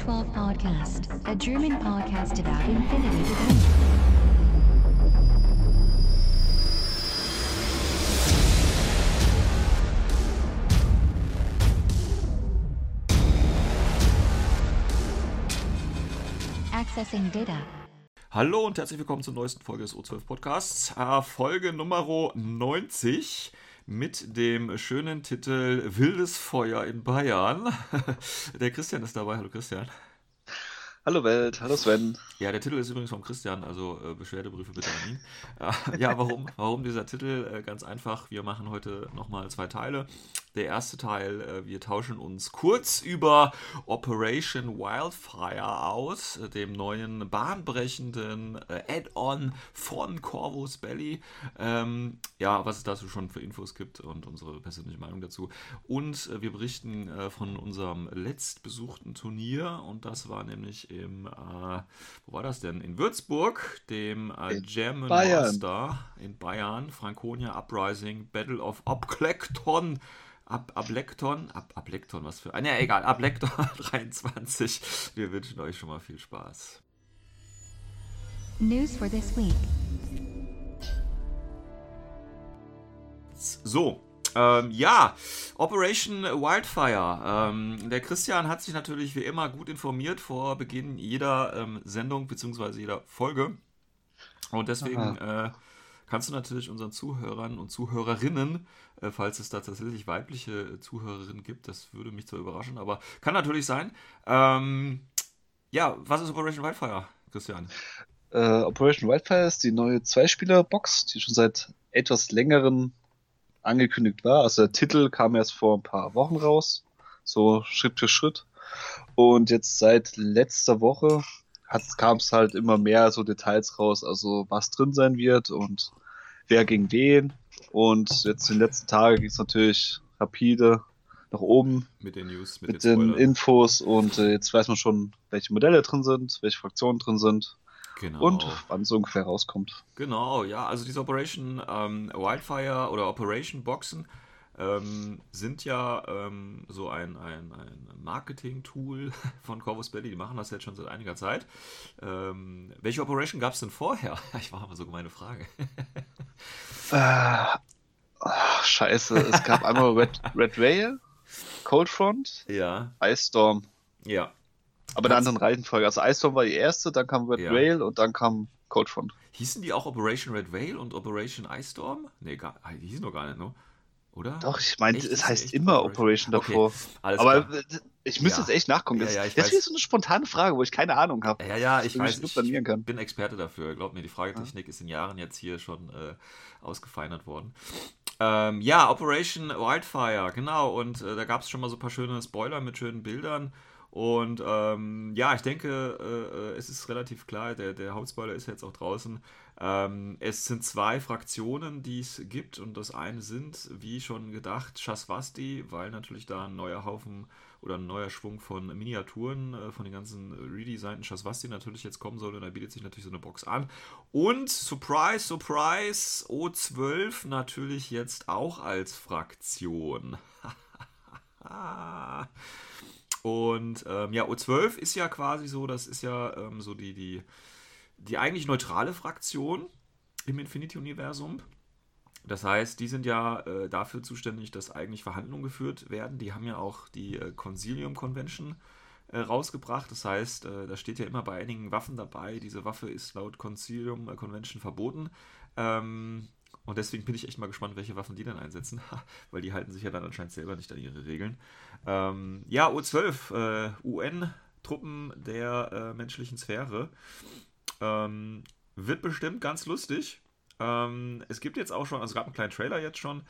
to the O12 Podcast, a German podcast about infinity. Accessing data. Hallo und herzlich willkommen zur neuesten Folge des O12 Podcasts. Äh, Folge Nummer 90 mit dem schönen Titel Wildes Feuer in Bayern. Der Christian ist dabei. Hallo Christian. Hallo Welt, hallo Sven. Ja, der Titel ist übrigens vom Christian, also äh, Beschwerdebriefe bitte an ihn. Äh, ja, warum, warum dieser Titel? Äh, ganz einfach, wir machen heute nochmal zwei Teile. Der erste Teil, äh, wir tauschen uns kurz über Operation Wildfire aus, äh, dem neuen bahnbrechenden äh, Add-on von Corvus Belly. Ähm, ja, was es dazu schon für Infos gibt und unsere persönliche Meinung dazu. Und äh, wir berichten äh, von unserem letztbesuchten Turnier und das war nämlich im, äh, wo war das denn? In Würzburg, dem German Bayern. Master in Bayern, Franconia Uprising, Battle of Abklekton. Ab, Ablekton, Ab, Ablekton, was für. Ah, ja, egal, Ablekton 23. Wir wünschen euch schon mal viel Spaß. News for this week. So, ähm, ja, Operation Wildfire. Ähm, der Christian hat sich natürlich wie immer gut informiert vor Beginn jeder ähm, Sendung bzw. jeder Folge. Und deswegen äh, kannst du natürlich unseren Zuhörern und Zuhörerinnen, äh, falls es da tatsächlich weibliche Zuhörerinnen gibt, das würde mich zwar überraschen, aber kann natürlich sein. Ähm, ja, was ist Operation Wildfire, Christian? Äh, Operation Wildfire ist die neue Zweispieler-Box, die schon seit etwas längeren angekündigt war. Also der Titel kam erst vor ein paar Wochen raus, so Schritt für Schritt. Und jetzt seit letzter Woche kam es halt immer mehr so Details raus, also was drin sein wird und wer gegen wen. Und jetzt in den letzten Tagen ging es natürlich rapide nach oben Mit den News, mit, mit den den. Infos und äh, jetzt weiß man schon, welche Modelle drin sind, welche Fraktionen drin sind Genau. und wann es ungefähr rauskommt. Genau, ja, also diese Operation ähm, Wildfire oder Operation Boxen ähm, sind ja ähm, so ein, ein, ein Marketing-Tool von Corvus Belly, die machen das jetzt schon seit einiger Zeit. Ähm, welche Operation gab es denn vorher? Ich war mal so meine Frage. Äh, ach, scheiße, es gab einmal Red, Red Rail, Cold Front, Ja, Ice Storm. ja. Aber in einer anderen Reihenfolge. Also Ice Storm war die erste, dann kam Red Ja. Rail und dann kam Cold Front. Hießen die auch Operation Red Veil und Operation Ice Storm? Nee, gar, die hießen doch gar nicht, ne? Oder? Doch, ich meine, es heißt echt immer Operation Okay, davor. alles Aber klar. ich müsste Ja. jetzt echt nachgucken. Ja, Das, ja, das weiß. ist so eine spontane Frage, wo ich keine Ahnung habe. Ja, ja, ich weiß, ich bin Experte dafür. Glaub mir, die Fragetechnik ist in Jahren jetzt hier schon äh, ausgefeinert worden. Ähm, ja, Operation Wildfire, genau. Und äh, da gab es schon mal so ein paar schöne Spoiler mit schönen Bildern. Und ähm, ja, ich denke, äh, äh, es ist relativ klar, der, der Hauptspoiler ist jetzt auch draußen. Ähm, es sind zwei Fraktionen, die es gibt. Und das eine sind, wie schon gedacht, Shaswasti, weil natürlich da ein neuer Haufen oder ein neuer Schwung von Miniaturen äh, von den ganzen redesignten Shaswasti natürlich jetzt kommen soll. Und da bietet sich natürlich so eine Box an. Und Surprise, Surprise, O12 natürlich jetzt auch als Fraktion. Und ähm, ja, O12 ist ja quasi so, das ist ja ähm, so die, die, die eigentlich neutrale Fraktion im Infinity-Universum. Das heißt, die sind ja äh, dafür zuständig, dass eigentlich Verhandlungen geführt werden. Die haben ja auch die äh, Concilium Convention äh, rausgebracht. Das heißt, äh, da steht ja immer bei einigen Waffen dabei, diese Waffe ist laut Concilium äh, Convention verboten. Ähm, und deswegen bin ich echt mal gespannt, welche Waffen die dann einsetzen, weil die halten sich ja dann anscheinend selber nicht an ihre Regeln. Ähm, ja, O12, äh, UN-Truppen der menschlichen Sphäre. Ähm, wird bestimmt ganz lustig. Ähm, es gibt jetzt auch schon, also es gab einen kleinen Trailer jetzt schon.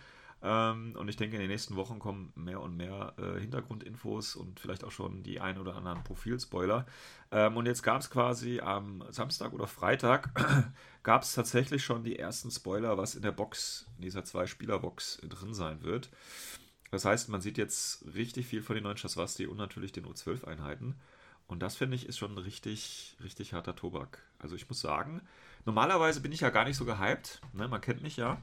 Ähm, und ich denke, in den nächsten Wochen kommen mehr und mehr äh, Hintergrundinfos und vielleicht auch schon die ein oder anderen Profilspoiler. Ähm, und jetzt gab es quasi am Samstag oder Freitag gab es tatsächlich schon die ersten Spoiler, was in der Box, in dieser Zwei-Spieler-Box drin sein wird. Das heißt, man sieht jetzt richtig viel von den neuen Shaswasti und natürlich den O12-Einheiten. Und das finde ich ist schon richtig, richtig harter Tobak. Also ich muss sagen, normalerweise bin ich ja gar nicht so gehypt. Ne? Man kennt mich ja.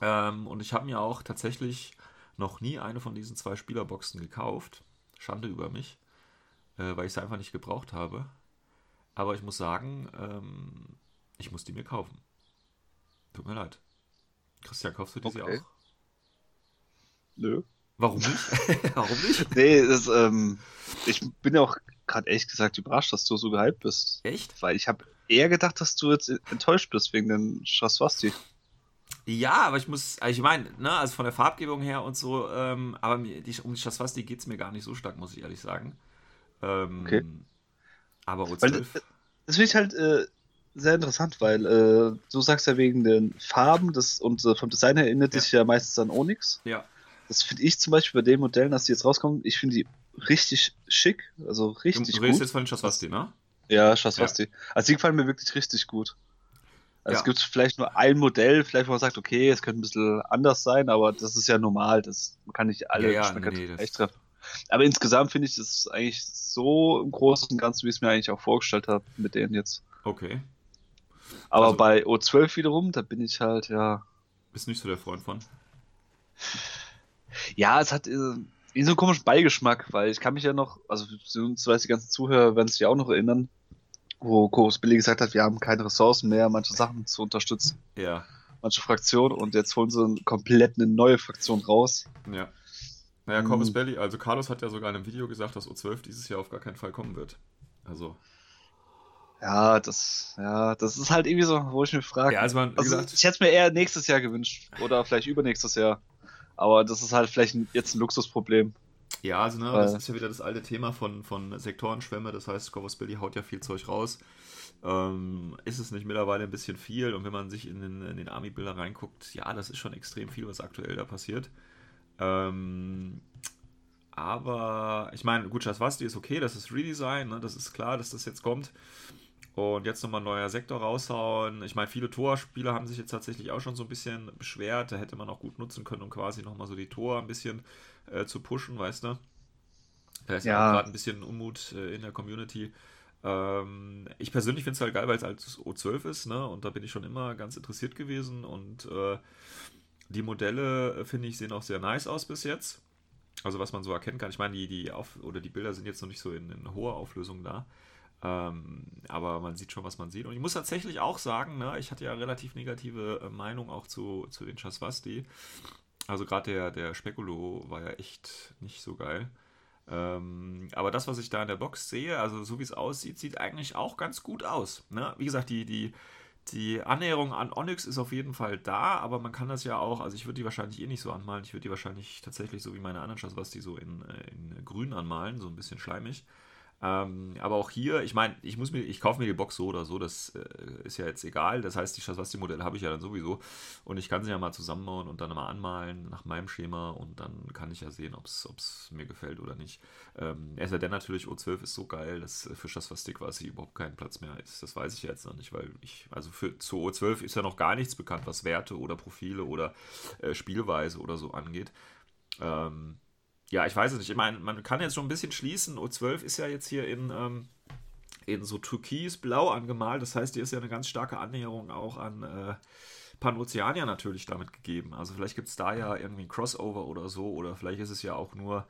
Ähm, und ich habe mir auch tatsächlich noch nie eine von diesen zwei Spielerboxen gekauft. Schande über mich. äh, weil ich sie einfach nicht gebraucht habe. Aber ich muss sagen, ähm, ich muss die mir kaufen. Tut mir leid. Christian, kaufst du die sie Okay. auch? Nö. Warum nicht? Warum nicht? Nee, das, ähm, ich bin ja auch gerade ehrlich gesagt überrascht, dass du so gehypt bist. Echt? Weil ich habe eher gedacht, dass du jetzt enttäuscht bist wegen den Shaswasti. Ja, aber ich muss, also ich meine, ne, also von der Farbgebung her und so, ähm, aber mir, die, um die Schaswasti geht es mir gar nicht so stark, muss ich ehrlich sagen. Ähm, Okay. Aber Weil, O12, äh, Das finde ich halt äh, sehr interessant, weil äh, du sagst ja wegen den Farben das, und äh, vom Design her erinnert Ja. dich ja meistens an Onyx. ja, Das finde ich zum Beispiel bei den Modellen, dass die jetzt rauskommen, ich finde die richtig schick, also du, richtig du redest gut. jetzt von den Schaswasti, ne? Ja, Shaswasti. Also die gefallen mir wirklich richtig gut. Also Ja. es gibt vielleicht nur ein Modell, vielleicht wo man sagt, okay, es könnte ein bisschen anders sein, aber das ist ja normal, das man kann nicht alle Ja, ja, nee, gleich treffen. Aber insgesamt finde ich das eigentlich so im Großen und Ganzen, wie ich es mir eigentlich auch vorgestellt habe mit denen jetzt. Okay. Aber Also- bei O12 wiederum, da bin ich halt, ja. Bist nicht so der Freund von. Ja, es hat äh, so einen komischen Beigeschmack, weil ich kann mich ja noch, also beziehungsweise die ganzen Zuhörer werden sich ja auch noch erinnern, wo Chorus Billy gesagt hat, wir haben keine Ressourcen mehr, manche Sachen zu unterstützen, Ja, manche Fraktionen und jetzt holen sie komplett eine neue Fraktion raus. ja. Naja, Corvus Hm. Belli, also Carlos hat ja sogar in einem Video gesagt, dass O12 dieses Jahr auf gar keinen Fall kommen wird. Also, Ja, das, ja, das ist halt irgendwie so, wo ich mich frage. ja, also man, also, gesagt, ich hätte es mir eher nächstes Jahr gewünscht oder vielleicht übernächstes Jahr. Aber das ist halt vielleicht jetzt ein Luxusproblem. Ja, also ne, Weil- das ist ja wieder das alte Thema von, von Sektorenschwämme, das heißt, Corvus Billy haut ja viel Zeug raus. Ähm, ist es nicht mittlerweile ein bisschen viel? Und wenn man sich in den, in den Army-Bilder reinguckt, ja, das ist schon extrem viel, was aktuell da passiert. Ähm, aber ich meine, gut, Shaswasti ist okay, das ist Redesign, ne, das ist klar, dass das jetzt kommt. Und jetzt nochmal ein neuer Sektor raushauen. Ich meine, viele Tor-Spieler haben sich jetzt tatsächlich auch schon so ein bisschen beschwert. Da hätte man auch gut nutzen können, um quasi nochmal so die Tor ein bisschen äh, zu pushen, weißt du? Da ist ja, gerade ein bisschen Unmut äh, in der Community. Ähm, ich persönlich finde es halt geil, weil es halt das O12 ist, ne? Und da bin ich schon immer ganz interessiert gewesen. Und äh, die Modelle, äh, finde ich, sehen auch sehr nice aus bis jetzt. Also was man so erkennen kann. Ich meine, die, die Auf oder die Bilder sind jetzt noch nicht so in, in hoher Auflösung da. Ähm, aber man sieht schon, was man sieht. Und ich muss tatsächlich auch sagen, ne, ich hatte ja relativ negative äh, Meinung auch zu, zu den Chasvasti. Also gerade der, der Spekulo war ja echt nicht so geil. Ähm, aber das, was ich da in der Box sehe, also so wie es aussieht, sieht eigentlich auch ganz gut aus. Ne? Wie gesagt, die, die, die Annäherung an Onyx ist auf jeden Fall da, aber man kann das ja auch, also ich würde die wahrscheinlich eh nicht so anmalen, ich würde die wahrscheinlich tatsächlich so wie meine anderen Chasvasti so in, äh, in grün anmalen, so ein bisschen schleimig. Ähm, aber auch hier, ich meine, ich muss mir, ich kaufe mir die Box so oder so, das äh, ist ja jetzt egal. Das heißt, die Schaswasti-Modelle habe ich ja dann sowieso und ich kann sie ja mal zusammenbauen und dann mal anmalen nach meinem Schema und dann kann ich ja sehen, ob es mir gefällt oder nicht. Ähm, sei denn natürlich, O12 ist so geil, dass äh, für Schaswasti quasi überhaupt kein Platz mehr ist. Das weiß ich ja jetzt noch nicht, weil ich, also für zu O12 ist ja noch gar nichts bekannt, was Werte oder Profile oder äh, Spielweise oder so angeht. Ähm, ja, ich weiß es nicht. Ich meine, man kann jetzt schon ein bisschen schließen. O12 ist ja jetzt hier in, ähm, in so türkis-blau angemalt. Das heißt, hier ist ja eine ganz starke Annäherung auch an äh, Panoceania natürlich damit gegeben. Also vielleicht gibt es da ja irgendwie ein Crossover oder so. Oder vielleicht ist es ja auch nur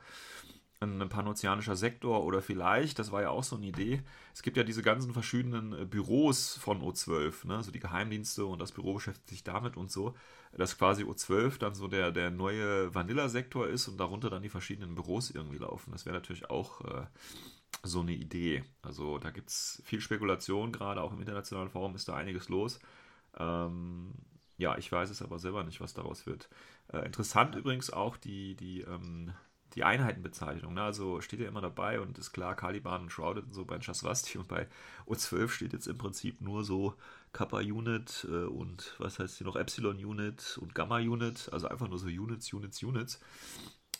ein panozeanischer Sektor oder vielleicht, das war ja auch so eine Idee, es gibt ja diese ganzen verschiedenen äh, Büros von O12, ne? so die Geheimdienste und das Büro beschäftigt sich damit und so, dass quasi O12 dann so der, der neue Vanilla-Sektor ist und darunter dann die verschiedenen Büros irgendwie laufen. Das wäre natürlich auch äh, so eine Idee. Also da gibt es viel Spekulation, gerade auch im internationalen Forum ist da einiges los. Ähm, ja, ich weiß es aber selber nicht, was daraus wird. Äh, interessant übrigens auch die, die, ähm, die Einheitenbezeichnung. Ne? Also steht ja immer dabei und ist klar, Caliban und Shrouded und so bei Chasvasti und bei O12 steht jetzt im Prinzip nur so Kappa Unit äh, und was heißt hier noch Epsilon Unit und Gamma Unit, also einfach nur so Units, Units, Units,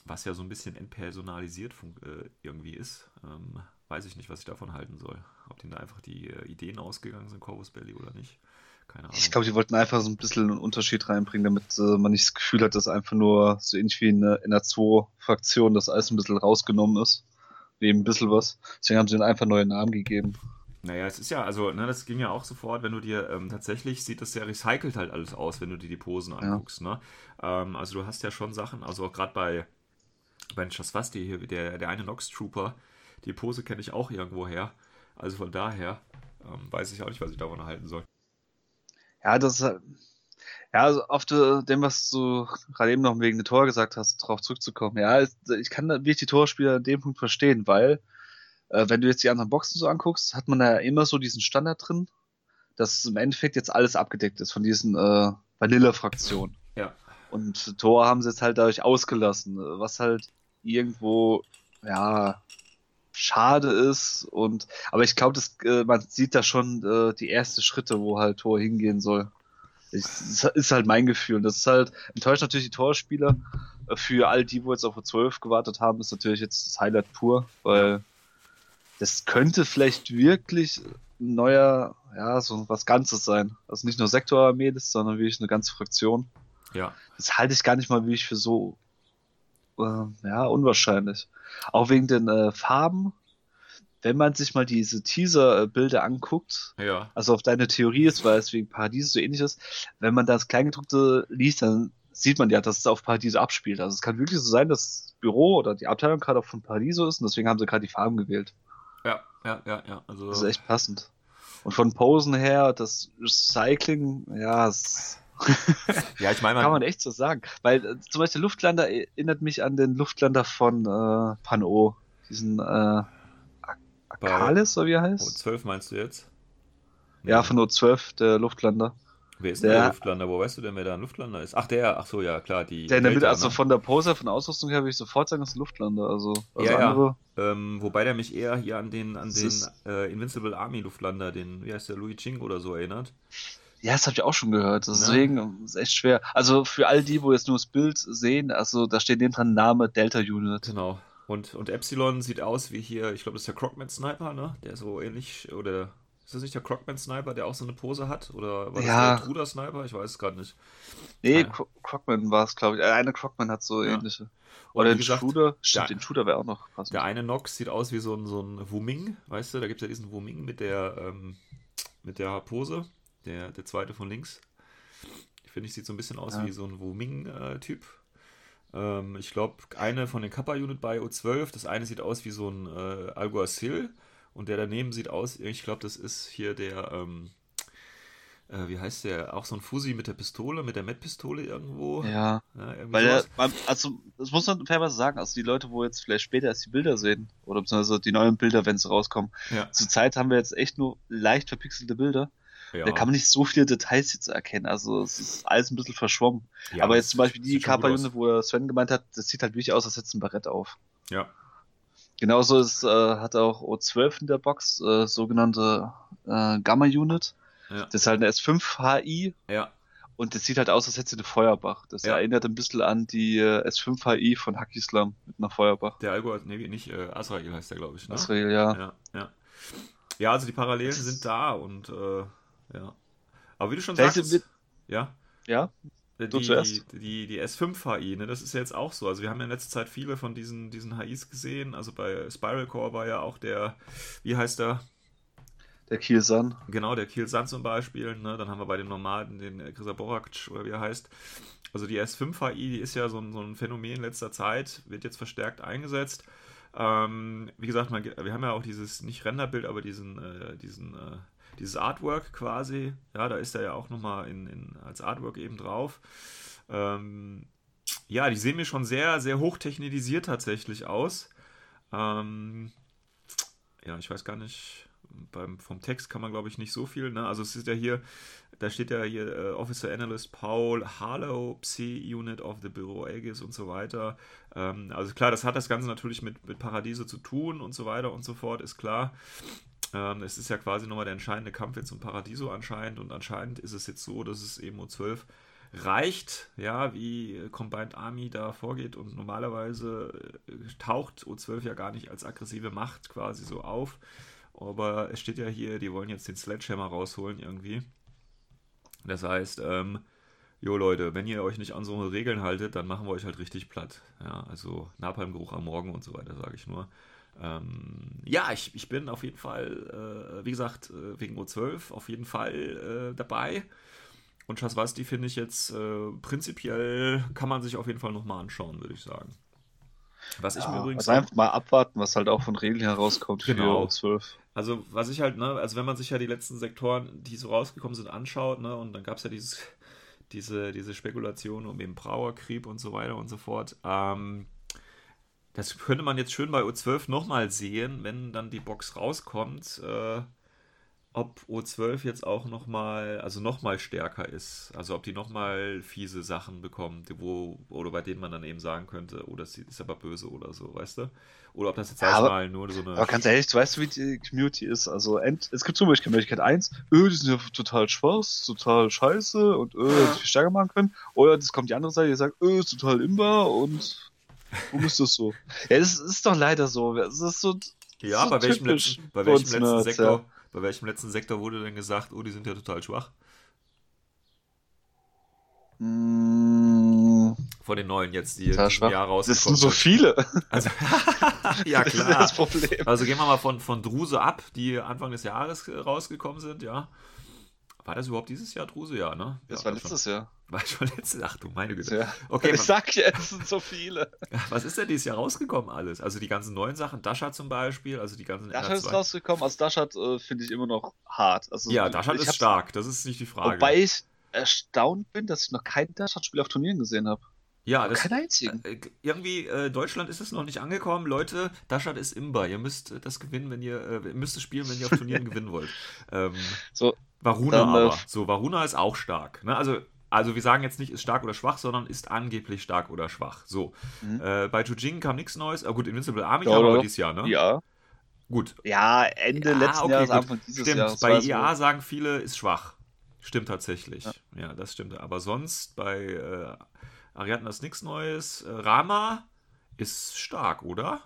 was ja so ein bisschen entpersonalisiert äh, irgendwie ist. Ähm, weiß ich nicht, was ich davon halten soll. Ob denen da einfach die äh, Ideen ausgegangen sind, Corvus Belly oder nicht. Keine Ahnung. Ich glaube, die wollten einfach so ein bisschen einen Unterschied reinbringen, damit äh, man nicht das Gefühl hat, dass einfach nur so ähnlich wie in, in der 2-Fraktion das alles ein bisschen rausgenommen ist. Neben ein bisschen was. Deswegen haben sie ihnen einfach neue Namen gegeben. Naja, es ist ja, also, ne, das ging ja auch sofort, wenn du dir, ähm, tatsächlich sieht das sehr recycelt halt alles aus, wenn du dir die Posen anguckst, ne? Ähm, also du hast ja schon Sachen, also auch gerade bei, bei den Chasvasti hier, der, der eine Nox Trooper, die Pose kenne ich auch irgendwo her. Also von daher ähm, weiß ich auch nicht, was ich davon halten soll. Ja, das ist ja, also auf de, dem, was du gerade eben noch wegen der Tor gesagt hast, darauf zurückzukommen. Ja, ich kann wirklich die Torspieler in dem Punkt verstehen, weil äh, wenn du jetzt die anderen Boxen so anguckst, hat man da ja immer so diesen Standard drin, dass im Endeffekt jetzt alles abgedeckt ist von diesen äh, Vanilla-Fraktionen. Ja. Und Tor haben sie jetzt halt dadurch ausgelassen, was halt irgendwo, ja, schade ist. Und aber ich glaube, das äh, man sieht da schon äh, die ersten Schritte, wo halt Tor hingehen soll. Ich, das ist halt mein Gefühl. Und das ist halt enttäuscht natürlich die Torspieler. Für all die, wo jetzt auf 12 gewartet haben, ist natürlich jetzt das Highlight pur, weil das könnte vielleicht wirklich ein neuer, ja, so was Ganzes sein. Also nicht nur Sektorarmee sondern wirklich eine ganze Fraktion. Ja. Das halte ich gar nicht mal wirklich für so äh, ja, unwahrscheinlich. Auch wegen den äh, Farben. Wenn man sich mal diese Teaser-Bilder anguckt, Ja. also auf deine Theorie ist, weil es wegen Paradies so ähnlich ist, wenn man das Kleingedruckte liest, dann sieht man ja, dass es auf Paradiso abspielt. Also es kann wirklich so sein, dass das Büro oder die Abteilung gerade auch von Paradiso ist und deswegen haben sie gerade die Farben gewählt. Ja, ja, ja, ja. Also, Das ist echt passend. Und von Posen her, das Recycling, ja, es ja, ich meine, kann man, echt so sagen. Weil äh, zum Beispiel Luftlander erinnert mich an den Luftlander von äh, Pan-O. Diesen äh, Ak- Akalis, oder wie er heißt? 12 meinst du jetzt? Ja, von O12, der Luftlander. Wer ist denn der- der Luftlander? Wo weißt du denn, wer da ein Luftlander ist? Ach, der, ach so, ja, klar, die. Der in der Mitte, also ne? von der Pose, von der Ausrüstung her, würde ich sofort sagen, ist ein Luftlander. Also, also Ja, ja. andere. Ähm, wobei der mich eher hier an den, an Das den äh, Invincible Army Luftlander, den, wie heißt der, Louis Ching oder so erinnert. Ja, das habe ich auch schon gehört. Deswegen ist echt schwer. Also für all die, wo jetzt nur das Bild sehen, also da steht neben dran Name Delta Unit. Genau. Und, und Epsilon sieht aus wie hier, ich glaube, das ist der Crocman Sniper, ne? Der so ähnlich, oder ist das nicht der Crocman Sniper, der auch so eine Pose hat? Oder war das Ja. der Truder Sniper? Ich weiß es gerade nicht. Nee, Ja. Cro Crockman war es, glaube ich. Äh, Eine Crockman hat so Ja. ähnliche. Oder den Shooter. Stimmt, den Shooter wäre auch noch passend. Der eine Nox sieht aus wie so ein, so ein Wuming, weißt du? Da gibt es ja diesen Wuming mit der, ähm, mit der Pose. Der, der zweite von links. Finde ich, sieht so ein bisschen aus Ja. wie so ein Wuming-Typ. Ähm, ich glaube, eine von den Kappa-Unit bei O12, das eine sieht aus wie so ein äh, Alguacil und der daneben sieht aus, ich glaube, das ist hier der, ähm, äh, wie heißt der? Auch so ein Fusi mit der Pistole, mit der Met-Pistole irgendwo. Ja, Ja, weil der, also, das muss man fairerweise sagen, also die Leute, wo jetzt vielleicht später erst die Bilder sehen, oder beziehungsweise die neuen Bilder, wenn sie rauskommen, ja, zurzeit haben wir jetzt echt nur leicht verpixelte Bilder. Ja. Da kann man nicht so viele Details jetzt erkennen, also es ist alles ein bisschen verschwommen. Ja, Aber jetzt zum Beispiel die. Kappa-Unit, wo Sven gemeint hat, das sieht halt wirklich aus, als hätte es ein Barett auf. Ja, Genauso ist, äh, hat auch O12 in der Box, äh, sogenannte äh, Gamma-Unit. Ja. Das ist halt eine S5-HI ja, und das sieht halt aus, als hätte sie eine Feuerbach. Das Ja. erinnert ein bisschen an die äh, S5-HI von Hackislam mit einer Feuerbach. der Algo, nee, nicht äh, Azrael heißt der, glaube ich. Ne? Israel, ja. Ja, ja. Ja, also die Parallelen sind da und äh, ja. Aber wie du schon Vielleicht sagst, wird- ja, Ja, die, die, die, die S5-HI, ne, das ist ja jetzt auch so. Also wir haben ja in letzter Zeit viele von diesen, diesen HIs gesehen. Also bei Spiral Core war ja auch der, wie heißt der? der Kielsan. Genau, der Kiel Sand zum Beispiel. Ne? Dann haben wir bei den Nomaden den Grisa Borac oder wie er heißt. Also die S5-HI, die ist ja so ein, so ein Phänomen in letzter Zeit, wird jetzt verstärkt eingesetzt. Ähm, wie gesagt, man, wir haben ja auch dieses, nicht Renderbild, aber diesen, äh, diesen, äh, dieses Artwork quasi. Ja, da ist er ja auch nochmal in, in, als Artwork eben drauf. Ähm, ja, die sehen mir schon sehr, sehr hochtechnisiert tatsächlich aus. Ähm, ja, ich weiß gar nicht, beim, vom Text kann man glaube ich nicht so viel, ne? Also es ist ja hier, da steht ja hier äh, Officer Analyst Paul Harlow, Psi-Unit of the Bureau Aegis und so weiter. Ähm, also klar, das hat das Ganze natürlich mit, mit Paradiese zu tun und so weiter und so fort, ist klar. Ähm, es ist ja quasi nochmal der entscheidende Kampf jetzt um Paradiso anscheinend und anscheinend ist es jetzt so, dass es eben O12 reicht, ja, wie Combined Army da vorgeht und normalerweise äh, taucht O12 ja gar nicht als aggressive Macht quasi so auf, aber es steht ja hier, die wollen jetzt den Sledgehammer rausholen irgendwie. Das heißt, ähm, jo Leute, wenn ihr euch nicht an so Regeln haltet, dann machen wir euch halt richtig platt. Ja, also Napalmgeruch am Morgen und so weiter, sage ich nur. Ähm, ja, ich, ich bin auf jeden Fall, äh, wie gesagt, äh, wegen O12 auf jeden Fall äh, dabei. Und Schaswasti finde ich jetzt äh, prinzipiell kann man sich auf jeden Fall nochmal anschauen, würde ich sagen. Was ich Ja, mir übrigens also einfach mal abwarten, was halt auch von Regeln herauskommt Genau. für 12. Also, was ich halt, ne, also wenn man sich ja die letzten Sektoren, die so rausgekommen sind, anschaut, ne, und dann gab es ja dieses, diese, diese Spekulation um den Brauerkrieg und so weiter und so fort. Ähm, das könnte man jetzt schön bei O12 nochmal sehen, wenn dann die Box rauskommt, äh, ob O12 jetzt auch nochmal, also nochmal stärker ist. Also ob die nochmal fiese Sachen bekommt, wo, oder bei denen man dann eben sagen könnte, oh, das ist aber böse oder so, weißt du? Oder ob das jetzt Ja, erstmal nur so eine. Aber ganz ehrlich, du weißt, wie die Community ist. Also ent, es gibt zum Beispiel Möglichkeit 1, öh, die sind ja total schwach, ist total scheiße und öh, hätte ich viel stärker machen können. Oder das kommt die andere Seite, die sagt, öh, ist total imbar und warum ist das so? Ja, das ist doch leider so. Es ist so. Ja, so bei welchem, letzten, bei welchem letzten Nerds, Sektor, ja. bei welchem letzten Sektor wurde denn gesagt, oh, die sind ja total schwach? Mm, Von den neuen jetzt, die schwach. Jahr Das sind rausgekommen so viele. Also, ja klar. das Problem. Also gehen wir mal von, von Druse ab, die Anfang des Jahres äh, rausgekommen sind, ja. War das überhaupt dieses Jahr Druse? Ja, ne? Das ja, war schon. letztes Jahr. War schon letztes Ach du meine Güte. Ja. Okay, ich sag ja, es sind so viele. was ist denn dieses Jahr rausgekommen alles? Also die ganzen neuen Sachen, Dasha zum Beispiel, also die ganzen Dashat ist NR2. rausgekommen, also Dashat äh, finde ich immer noch hart. Also, Ja, Dasha ich ist stark, das ist nicht die Frage. Wobei ich erstaunt bin, dass ich noch kein Dashat-Spiel auf Turnieren gesehen habe. ja, das, Keinen einzigen. Äh, irgendwie, äh, Deutschland ist es noch nicht angekommen. Leute, Dashat ist imbar. Ihr müsst äh, das gewinnen, wenn ihr, äh, ihr müsst es spielen, wenn ihr auf Turnieren gewinnen wollt. Ähm, So, Varuna Dann, äh, aber. So, Varuna ist auch stark. Ne? Also, also wir sagen jetzt nicht, ist stark oder schwach, sondern ist angeblich stark oder schwach. So. Mhm. Äh, bei Jujing kam nichts Neues. Ah, gut, Invincible Army kam aber dieses Jahr, ne? ja. Gut. Ja, Ende Ja, letzten okay, Jahres. Anfang dieses Stimmt, Jahres. bei IA sagen viele, ist schwach. Stimmt tatsächlich. Ja, Ja. das stimmt. Aber sonst bei äh, Ariadne ist nichts Neues. Äh, Rama ist stark, oder?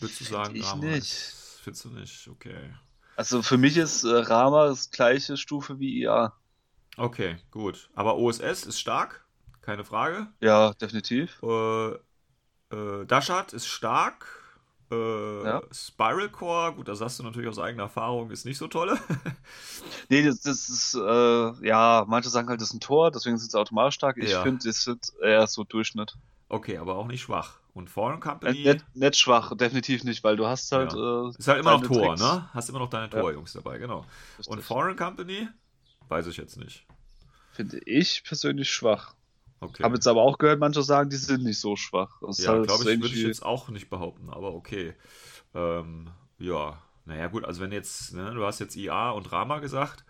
Würdest du sagen, ich Rama nicht. ist. Findest du nicht? Okay. Also für mich ist äh, Rama das gleiche Stufe wie IA. Okay, gut. Aber OSS ist stark, keine Frage. Ja, definitiv. Äh, äh, Dashat ist stark. Äh, Ja. Spiral Core, gut, das sagst du natürlich aus eigener Erfahrung, ist nicht so tolle. Nee, das, das ist, äh, ja, manche sagen halt, das ist ein Tor, deswegen sind sie automatisch stark. Ich Ja. finde, das sind eher so Durchschnitt. okay, aber auch nicht schwach. Und Foreign Äh, Company Nicht, nicht schwach, definitiv nicht, weil du hast halt. Äh, ist halt immer noch Tor, Tricks. ne? Hast immer noch deine Ja. Torjungs dabei, genau. Richtig. Und Foreign Company? Weiß ich jetzt nicht. Finde ich persönlich schwach. Okay. Habe jetzt aber auch gehört, manche sagen, die sind nicht so schwach. Das ja, halt glaube ich, ähnlich würde ich jetzt auch nicht behaupten, aber okay. Ähm, ja, naja, gut, also wenn jetzt, ne, du hast jetzt IA und Rama gesagt,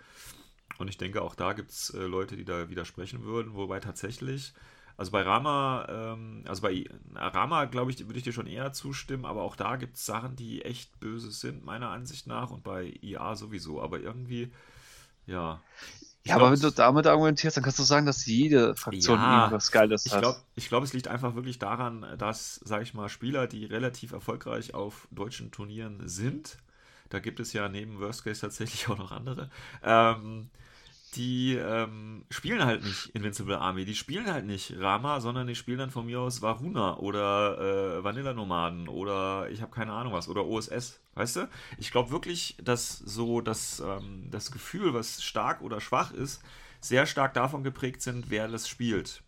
und ich denke, auch da gibt es äh, Leute, die da widersprechen würden, wobei tatsächlich, also bei Rama, ähm, also bei Rama, glaube ich, würde ich dir schon eher zustimmen, aber auch da gibt es Sachen, die echt böse sind, meiner Ansicht nach, und bei IA sowieso, aber irgendwie, ja. Ich Ja, glaub, aber wenn du damit argumentierst, dann kannst du sagen, dass jede Fraktion Ja, irgendwas Geiles Ich hat. glaube, ich glaub, es liegt einfach wirklich daran, dass, sage ich mal, Spieler, die relativ erfolgreich auf deutschen Turnieren sind, da gibt es ja neben Worst Case tatsächlich auch noch andere, ähm, die ähm, spielen halt nicht Invincible Army, die spielen halt nicht Rama, sondern die spielen dann von mir aus Varuna oder äh, Vanilla Nomaden oder ich habe keine Ahnung was oder OSS, weißt du? Ich glaube wirklich, dass so das, ähm, das Gefühl, was stark oder schwach ist, sehr stark davon geprägt sind, wer das spielt.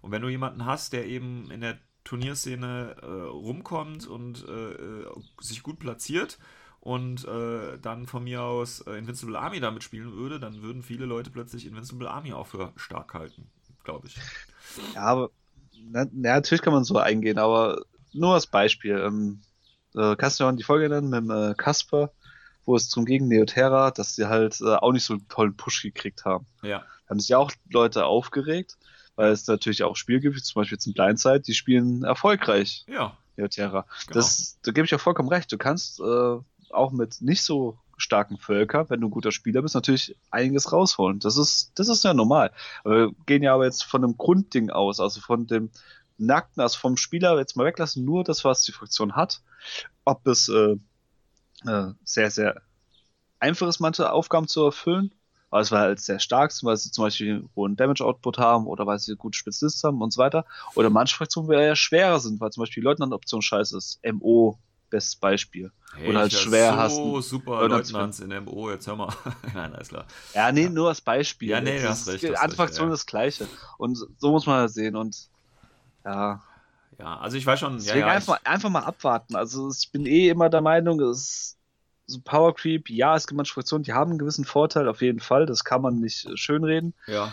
Und wenn du jemanden hast, der eben in der Turnierszene äh, rumkommt und äh, äh, sich gut platziert und äh, dann von mir aus äh, Invincible Army damit spielen würde, dann würden viele Leute plötzlich Invincible Army auch für stark halten, glaube ich. Ja, aber na, na, natürlich kann man so eingehen, aber nur als Beispiel. Ähm, äh, kannst du mal die Folge nennen mit dem äh, Kasper, wo es drum ging, Neoterra, dass sie halt äh, auch nicht so einen tollen Push gekriegt haben. Ja, Da haben sich auch Leute aufgeregt, weil es natürlich auch Spiele gibt, zum Beispiel in Blindside, die spielen erfolgreich ja, Neoterra. genau. Das, da gebe ich auch vollkommen recht. Du kannst äh, auch mit nicht so starken Völkern, wenn du ein guter Spieler bist, natürlich einiges rausholen. Das ist, das ist ja normal. Wir gehen ja aber jetzt von einem Grundding aus, also von dem Nackten, also vom Spieler jetzt mal weglassen, nur das, was die Fraktion hat. Ob es äh, äh, sehr, sehr einfach ist, manche Aufgaben zu erfüllen, weil es halt sehr stark sind, weil sie zum Beispiel einen hohen Damage-Output haben oder weil sie gute Spezialisten haben und so weiter. Oder manche Fraktionen eher schwerer sind, weil zum Beispiel die Leutnant-Option scheiße ist. MO, bestes Beispiel. Hey, oder halt ich schwer so hassen. super Oder Leutnants in MO, jetzt hör mal. Nein, alles klar. Ja, nee, Ja. nur als Beispiel. Ja, nee, Das hast ist- recht, hast Fraktionen ja. das Gleiche. Und so muss man das sehen. Und ja, Ja, also ich weiß schon. Deswegen ja, ja, einfach, einfach mal abwarten. Also ich bin eh immer der Meinung, es so Power Creep, ja, es gibt manche Fraktionen, die haben einen gewissen Vorteil, auf jeden Fall. Das kann man nicht äh, schönreden. Ich, ja.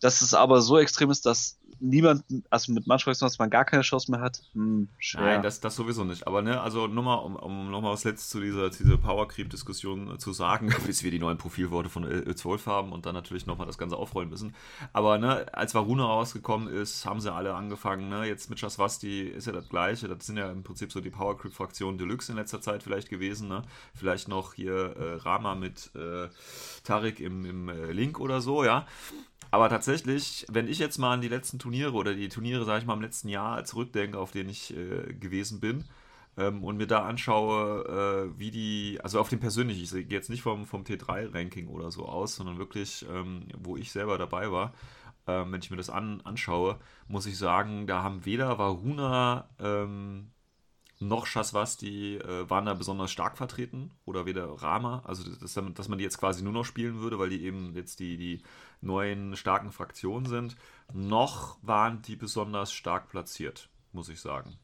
Dass es aber so extrem ist, dass niemand, also mit Fraktionen, dass man gar keine Chance mehr hat, hm. Nein, das, das sowieso nicht. Aber ne, also nur mal, um, um nochmal was letztes zu dieser, dieser Power Creep-Diskussion äh, zu sagen, bis wir die neuen Profilworte von Ö12 haben und dann natürlich nochmal das Ganze aufrollen müssen. Aber ne, als Varuna rausgekommen ist, haben sie alle angefangen, ne, jetzt mit Shaswasti ist ja das gleiche. Das sind ja im Prinzip so die Power Creep-Fraktionen Deluxe in letzter Zeit vielleicht gewesen, ne? Vielleicht noch hier äh, Rama mit äh, Tarik im, im äh, Link oder so, ja. Aber tatsächlich, wenn ich jetzt mal an die letzten Turniere oder die Turniere, sage ich mal, im letzten Jahr zurückdenke, auf denen ich äh, gewesen bin ähm, und mir da anschaue, äh, wie die, also auf den persönlichen, ich gehe jetzt nicht vom, vom T3-Ranking oder so aus, sondern wirklich, ähm, wo ich selber dabei war, ähm, wenn ich mir das an, anschaue, muss ich sagen, da haben weder Varuna ähm, noch Shaswasti äh, waren da besonders stark vertreten oder weder Rama, also das, dass man die jetzt quasi nur noch spielen würde, weil die eben jetzt die, die neuen starken Fraktionen sind, noch waren die besonders stark platziert, muss ich sagen.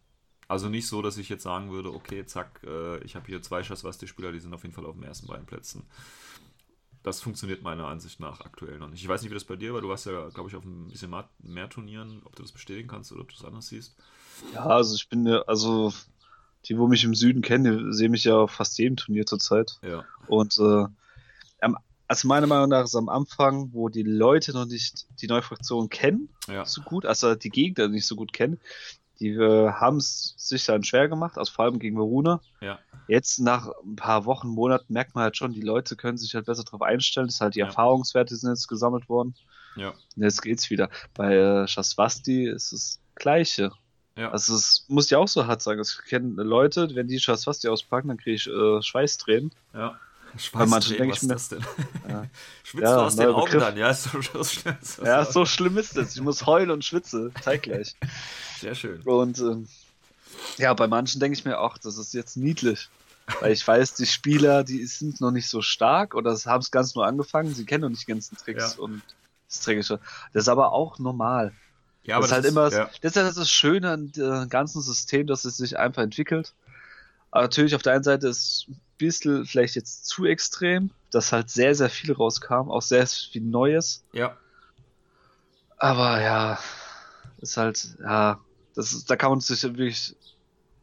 Also nicht so, dass ich jetzt sagen würde, okay, zack, äh, ich habe hier zwei Shaswasti-Spieler, die sind auf jeden Fall auf den ersten beiden Plätzen. Das funktioniert meiner Ansicht nach aktuell noch nicht. Ich weiß nicht, wie das bei dir war. Du warst ja, glaube ich, auf ein bisschen mehr Turnieren, ob du das bestätigen kannst oder ob du das anders siehst. Ja, also ich bin ja, also die, wo mich im Süden kennen, die sehen mich ja auf fast jedem Turnier zurzeit. Ja. Und äh, also meiner Meinung nach ist am Anfang, wo die Leute noch nicht die neue Fraktion kennen, Ja. so gut, also die Gegner nicht so gut kennen, die äh, haben es sich dann schwer gemacht, also vor allem gegen Veruna. Ja. Jetzt nach ein paar Wochen, Monaten merkt man halt schon, die Leute können sich halt besser darauf einstellen, das ist halt die Ja. Erfahrungswerte sind jetzt gesammelt worden. Ja. Und jetzt geht's wieder. Bei äh, Shaswasti ist es das Gleiche. Ja. Also es muss ich auch so hart sagen. Ich kenne Leute, wenn die Shaswasti auspacken, dann kriege ich äh, Schweißtränen. Ja. Bei manchen Schweißtränen, denke was ich mir- ist das denn? Ja. Schwitzt Ja, du aus den Augen Begriff. dann? Ja, ist so, so, so, Ja, so schlimm ist es. Ich muss heulen und schwitze, zeitgleich. Sehr schön. Und ähm, ja, bei manchen denke ich mir auch, das ist jetzt niedlich. Weil ich weiß, die Spieler, die sind noch nicht so stark oder haben es ganz nur angefangen, sie kennen noch nicht die ganzen Tricks Ja. und das Trickische. Das ist aber auch normal. Ja, das ist halt immer, ja. das ist halt das Schöne an dem ganzen System, dass es sich einfach entwickelt. Aber natürlich auf der einen Seite ist bisschen vielleicht jetzt zu extrem, dass halt sehr, sehr viel rauskam, auch sehr viel Neues. ja. Aber ja, ist halt, ja, das ist, da kann man sich wirklich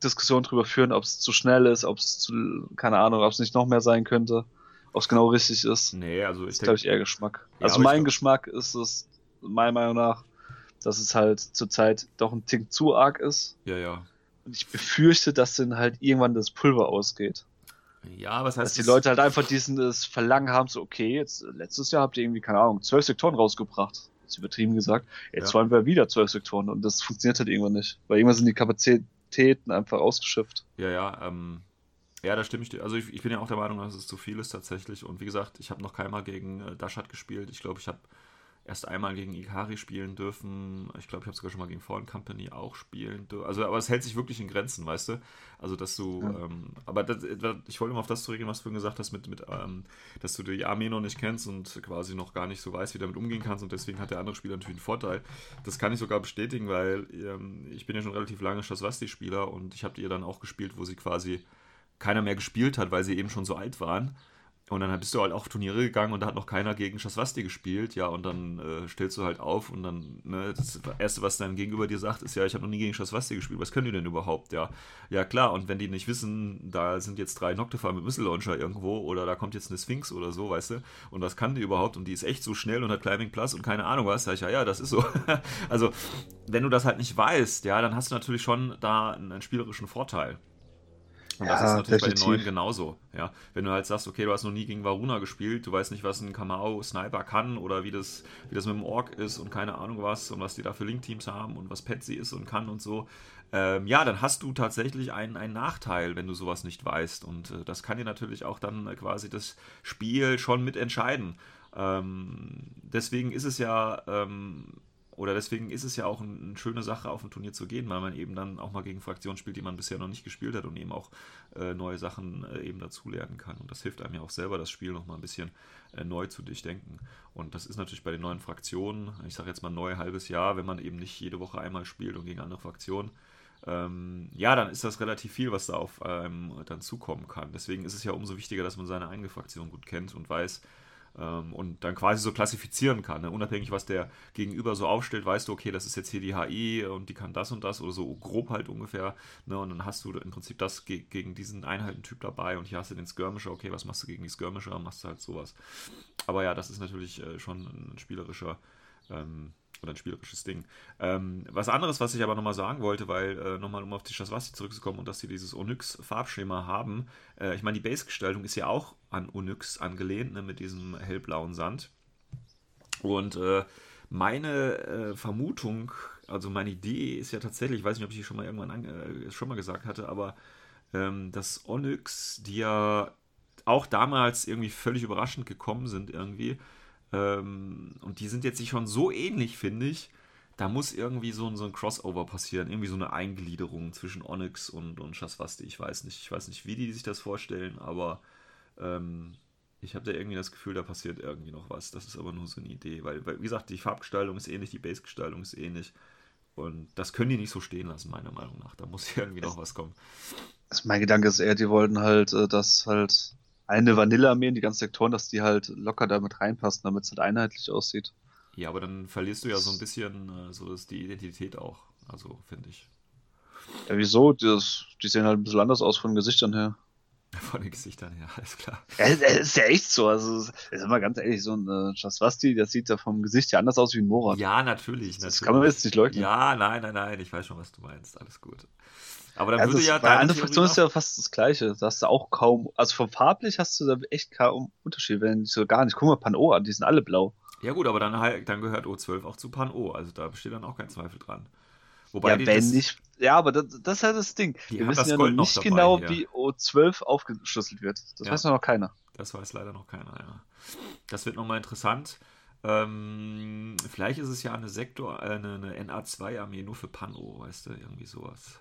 Diskussionen drüber führen, ob es zu schnell ist, ob es zu, keine Ahnung, ob es nicht noch mehr sein könnte, ob es genau richtig ist. Nee, also Das ich ist, glaube ich, eher Geschmack. Ja, also mein Geschmack ist es, meiner Meinung nach, dass es halt zurzeit doch ein Tick zu arg ist. ja, ja. Und ich befürchte, dass dann halt irgendwann das Pulver ausgeht. Ja, was heißt Dass die das? Leute halt einfach diesen das Verlangen haben, so, okay, jetzt letztes Jahr habt ihr irgendwie, keine Ahnung, zwölf Sektoren rausgebracht. Ist übertrieben gesagt. Jetzt Ja. wollen wir wieder zwölf Sektoren und das funktioniert halt irgendwann nicht. Weil irgendwann sind die Kapazitäten einfach ausgeschöpft. Ja, ja, ähm, ja, da stimme ich dir. Also ich, ich bin ja auch der Meinung, dass es zu viel ist tatsächlich. Und wie gesagt, ich habe noch keinmal gegen äh, Dashat gespielt. Ich glaube, ich habe erst einmal gegen Ikari spielen dürfen. Ich glaube, ich habe sogar schon mal gegen Fallen Company auch spielen dürfen. Also, aber es hält sich wirklich in Grenzen, weißt du? Also, dass du, Ja. ähm, aber das, ich wollte mal auf das zurückgehen, was du vorhin gesagt hast, mit, mit ähm, dass du die Armee noch nicht kennst und quasi noch gar nicht so weißt, wie du damit umgehen kannst. Und deswegen hat der andere Spieler natürlich einen Vorteil. Das kann ich sogar bestätigen, weil ähm, ich bin ja schon relativ lange Shaswasti-Spieler und ich habe die dann auch gespielt, wo sie quasi keiner mehr gespielt hat, weil sie eben schon so alt waren. Und dann bist du halt auch auf Turniere gegangen und da hat noch keiner gegen Shaswasti gespielt, ja, und dann äh, stellst du halt auf und dann, ne, das Erste, was dein Gegenüber dir sagt, ist ja, ich habe noch nie gegen Shaswasti gespielt, was können die denn überhaupt, ja? Ja, klar, und wenn die nicht wissen, da sind jetzt drei Noctifer mit Missile Launcher irgendwo oder da kommt jetzt eine Sphinx oder so, weißt du, und was kann die überhaupt? Und die ist echt so schnell und hat Climbing Plus und keine Ahnung was, sag ich, ja, ja, das ist so. also, wenn du das halt nicht weißt, ja, dann hast du natürlich schon da einen spielerischen Vorteil. Und das Ja, ist natürlich bei den definitiv. neuen genauso. Ja, wenn du halt sagst, okay, du hast noch nie gegen Varuna gespielt, du weißt nicht, was ein Kamau Sniper kann oder wie das, wie das mit dem Ork ist und keine Ahnung was und was die da für Link-Teams haben und was Patsy ist und kann und so. Ähm, ja, dann hast du tatsächlich einen, einen Nachteil, wenn du sowas nicht weißt. Und äh, das kann dir natürlich auch dann äh, quasi das Spiel schon mitentscheiden. Ähm, deswegen ist es ja, ähm, oder deswegen ist es ja auch ein, eine schöne Sache, auf ein Turnier zu gehen, weil man eben dann auch mal gegen Fraktionen spielt, die man bisher noch nicht gespielt hat und eben auch äh, neue Sachen äh, eben dazulernen kann. Und das hilft einem ja auch selber, das Spiel nochmal ein bisschen äh, neu zu durchdenken. Und das ist natürlich bei den neuen Fraktionen, ich sage jetzt mal neu halbes Jahr, wenn man eben nicht jede Woche einmal spielt und gegen andere Fraktionen, ähm, ja, dann ist das relativ viel, was da auf einem dann zukommen kann. Deswegen ist es ja umso wichtiger, dass man seine eigene Fraktion gut kennt und weiß, ähm, und dann quasi so klassifizieren kann. Ne? Unabhängig, was der Gegenüber so aufstellt, weißt du, okay, das ist jetzt hier die HI und die kann das und das oder so grob halt ungefähr. Ne? Und dann hast du im Prinzip das ge gegen diesen Einheitentyp dabei und hier hast du den Skirmisher, okay, was machst du gegen die Skirmisher? Machst du halt sowas. Aber ja, das ist natürlich äh, schon ein spielerischer ähm, oder ein spielerisches Ding. Ähm, was anderes, was ich aber nochmal sagen wollte, weil äh, nochmal um auf die Shaswasti zurückzukommen und dass sie dieses Onyx-Farbschema haben. Äh, ich meine, die Base-Gestaltung ist ja auch an Onyx angelehnt, ne, mit diesem hellblauen Sand. Und äh, meine äh, Vermutung, also meine Idee ist ja tatsächlich, ich weiß nicht, ob ich die schon mal irgendwann an, äh, schon mal gesagt hatte, aber ähm, dass Onyx, die ja auch damals irgendwie völlig überraschend gekommen sind, irgendwie, ähm, und die sind jetzt nicht schon so ähnlich, finde ich. Da muss irgendwie so ein, so ein Crossover passieren, irgendwie so eine Eingliederung zwischen Onyx und, und Shaswasti. Ich weiß nicht, ich weiß nicht, wie die sich das vorstellen, aber ähm, ich habe da irgendwie das Gefühl, da passiert irgendwie noch was. Das ist aber nur so eine Idee, weil, weil wie gesagt, die Farbgestaltung ist ähnlich, die Basegestaltung ist ähnlich. Und das können die nicht so stehen lassen, meiner Meinung nach. Da muss irgendwie noch was kommen. Also mein Gedanke ist eher, die wollten halt, äh, dass halt eine Vanillearmee in die ganzen Sektoren, dass die halt locker damit reinpassen, damit es halt einheitlich aussieht. Ja, aber dann verlierst du ja so ein bisschen äh, so ist die Identität auch. Also, finde ich. Ja, wieso? Die, die, sehen halt ein bisschen anders aus von den Gesichtern her. Von den Gesichtern her, alles klar. Ja, ist ja echt so. Also, ist immer ganz ehrlich, so ein äh, Jaswasti, das sieht ja vom Gesicht ja anders aus wie ein Morat. Ja, natürlich. Das, das kann man jetzt nicht leugnen. Ja, nein, nein, nein, ich weiß schon, was du meinst. Alles gut. Aber dann ja, würde ja bei anderen Fraktionen ist ja fast das Gleiche. Da hast du auch kaum, also vom farblich hast du da echt kaum Unterschied, wenn so gar nicht. Guck mal, Pan-O an, die sind alle blau. Ja gut, aber dann, dann gehört O12 auch zu Pan-O, also da besteht dann auch kein Zweifel dran. Wobei ja, wenn das, nicht, ja, aber das, das, ist halt das Ding. Wir wissen ja noch nicht dabei, genau, ja. wie O12 aufgeschlüsselt wird. Das ja. weiß noch keiner. Das weiß leider noch keiner, ja. Das wird nochmal interessant. Ähm, vielleicht ist es ja eine Sektor, äh, eine, eine NA2-Armee nur für Pan-O, weißt du, irgendwie sowas.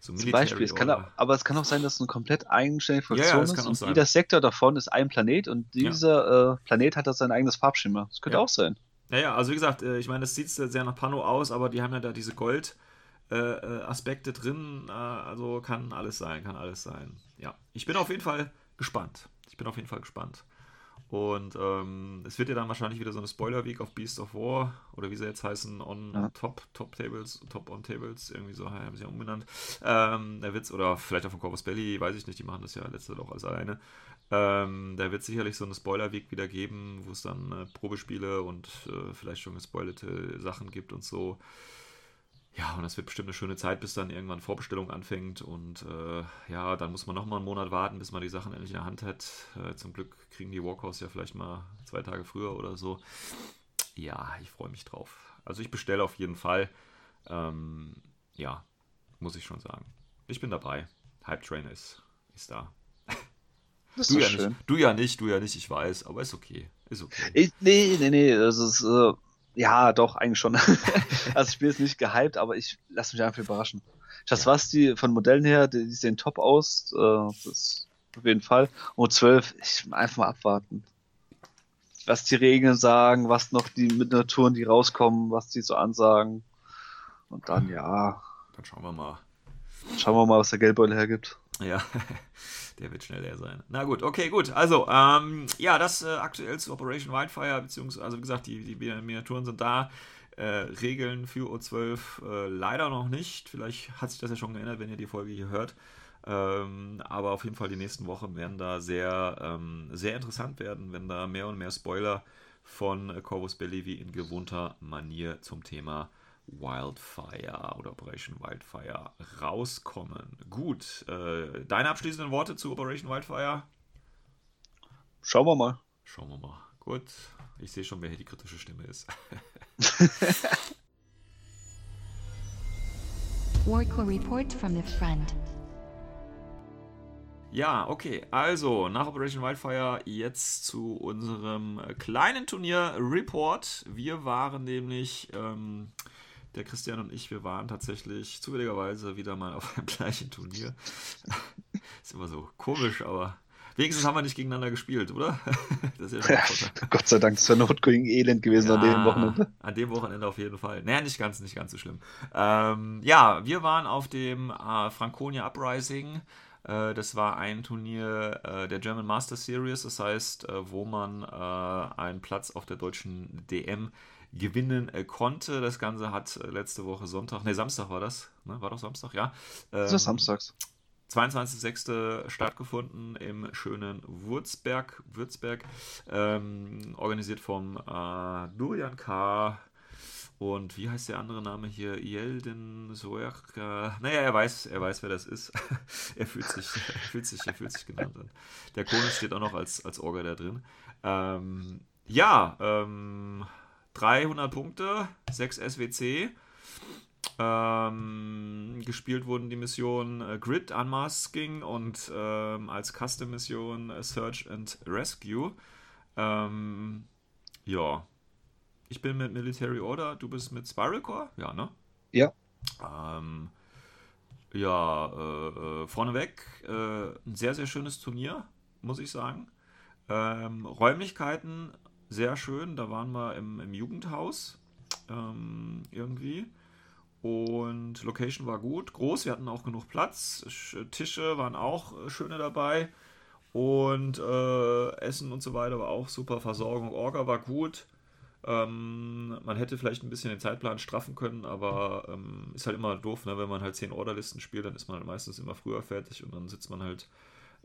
So Zum Beispiel, es kann auch, aber es kann auch sein, dass es eine komplett eigenständige Fraktion ja, ja, ist und sein. jeder Sektor davon ist ein Planet und dieser ja. äh, Planet hat da sein eigenes Farbschema. Das könnte auch sein. Ja, ja, also wie gesagt, äh, ich meine, das sieht sehr nach Pano aus, aber die haben ja da diese Gold-Aspekte äh, äh drin. Äh, also kann alles sein, kann alles sein. Ja, ich bin auf jeden Fall gespannt. Ich bin auf jeden Fall gespannt. Und ähm, es wird ja dann wahrscheinlich wieder so eine Spoiler-Week auf Beast of War oder wie sie jetzt heißen, on ja. Top, Top Tables, Top on Tables, irgendwie so haben sie ja umbenannt. Ähm, der Witz, oder vielleicht auch von Corvus Belly, weiß ich nicht, die machen das ja letzte auch als alleine. Ähm, da wird sicherlich so eine Spoiler-Week wieder geben, wo es dann äh, Probespiele und äh, vielleicht schon gespoilerte Sachen gibt und so. Ja, und das wird bestimmt eine schöne Zeit, bis dann irgendwann Vorbestellung anfängt. Und äh, ja, dann muss man nochmal einen Monat warten, bis man die Sachen endlich in der Hand hat. Äh, zum Glück kriegen die Walkhouse ja vielleicht mal zwei Tage früher oder so. Ja, ich freue mich drauf. Also ich bestelle auf jeden Fall. Ähm, ja, muss ich schon sagen. Ich bin dabei. Hype Train ist, ist da. Das du, ja schön. Nicht, du ja nicht, du ja nicht, ich weiß, aber ist okay. Ist okay. Ich, nee, nee, nee, das ist, äh, ja, doch, eigentlich schon. also ich bin jetzt nicht gehypt, aber ich lasse mich einfach überraschen. Das was die von Modellen her, die, die sehen top aus. Äh, das auf jeden Fall. Und 12, ich einfach mal abwarten. Was die Regeln sagen, was noch die Miniaturen, die rauskommen, was die so ansagen. Und dann ja. Dann schauen wir mal. Schauen wir mal, was der Geldbeutel hergibt. Ja. Der wird schnell leer sein. Na gut, okay, gut. Also, ähm, ja, das äh, aktuell zu Operation Wildfire, beziehungsweise, also wie gesagt, die, die Miniaturen sind da. Äh, Regeln für O12 äh, leider noch nicht. Vielleicht hat sich das ja schon geändert, wenn ihr die Folge hier hört. Ähm, aber auf jeden Fall die nächsten Wochen werden da sehr, ähm, sehr interessant werden, wenn da mehr und mehr Spoiler von äh, Corvus Belli wie in gewohnter Manier zum Thema Wildfire oder Operation Wildfire rauskommen. Gut, äh, deine abschließenden Worte zu Operation Wildfire? Schauen wir mal. Schauen wir mal. Gut, ich sehe schon, wer hier die kritische Stimme ist. Warcore Report from the front. Ja, okay. Also, nach Operation Wildfire jetzt zu unserem kleinen Turnier Report. Wir waren nämlich ähm, der Christian und ich, wir waren tatsächlich zufälligerweise wieder mal auf einem gleichen Turnier. ist immer so komisch, aber Wenigstens haben wir nicht gegeneinander gespielt, oder? das ist ja, ja Gott sei Dank, das wäre Notgoing elend gewesen ja, an dem Wochenende. An dem Wochenende auf jeden Fall. Naja, nicht ganz, nicht ganz so schlimm. Ähm, ja, wir waren auf dem äh, Franconia Uprising. Äh, das war ein Turnier äh, der German Master Series, das heißt, äh, wo man äh, einen Platz auf der deutschen DM gewinnen äh, konnte. Das Ganze hat letzte Woche Sonntag, ne, Samstag war das, ne? war doch Samstag, ja. Ähm, das ist samstags. 22.06. stattgefunden im schönen Würzberg, Würzberg ähm, organisiert vom äh, Durian K. Und wie heißt der andere Name hier? Yelden Soerka. Naja, er weiß, er weiß, wer das ist. er fühlt sich, er fühlt sich, er fühlt sich genannt an. Der Kone steht auch noch als, als Orga da drin. Ähm, ja, ähm, 300 Punkte, 6 SWC. Ähm, gespielt wurden die Missionen äh, Grid Unmasking und ähm, als Custom-Mission äh, Search and Rescue. Ähm, ja. Ich bin mit Military Order, du bist mit Spiral Core? Ja, ne? Ja. Ähm, ja, äh, äh vorneweg äh, ein sehr, sehr schönes Turnier, muss ich sagen. Ähm, Räumlichkeiten sehr schön, da waren wir im, im Jugendhaus ähm, irgendwie. Und Location war gut, groß, wir hatten auch genug Platz. Tische waren auch äh, schöne dabei. Und äh, Essen und so weiter war auch super. Versorgung, Orga war gut. Ähm, man hätte vielleicht ein bisschen den Zeitplan straffen können, aber ähm, ist halt immer doof, ne? wenn man halt 10 Orderlisten spielt, dann ist man halt meistens immer früher fertig und dann sitzt man halt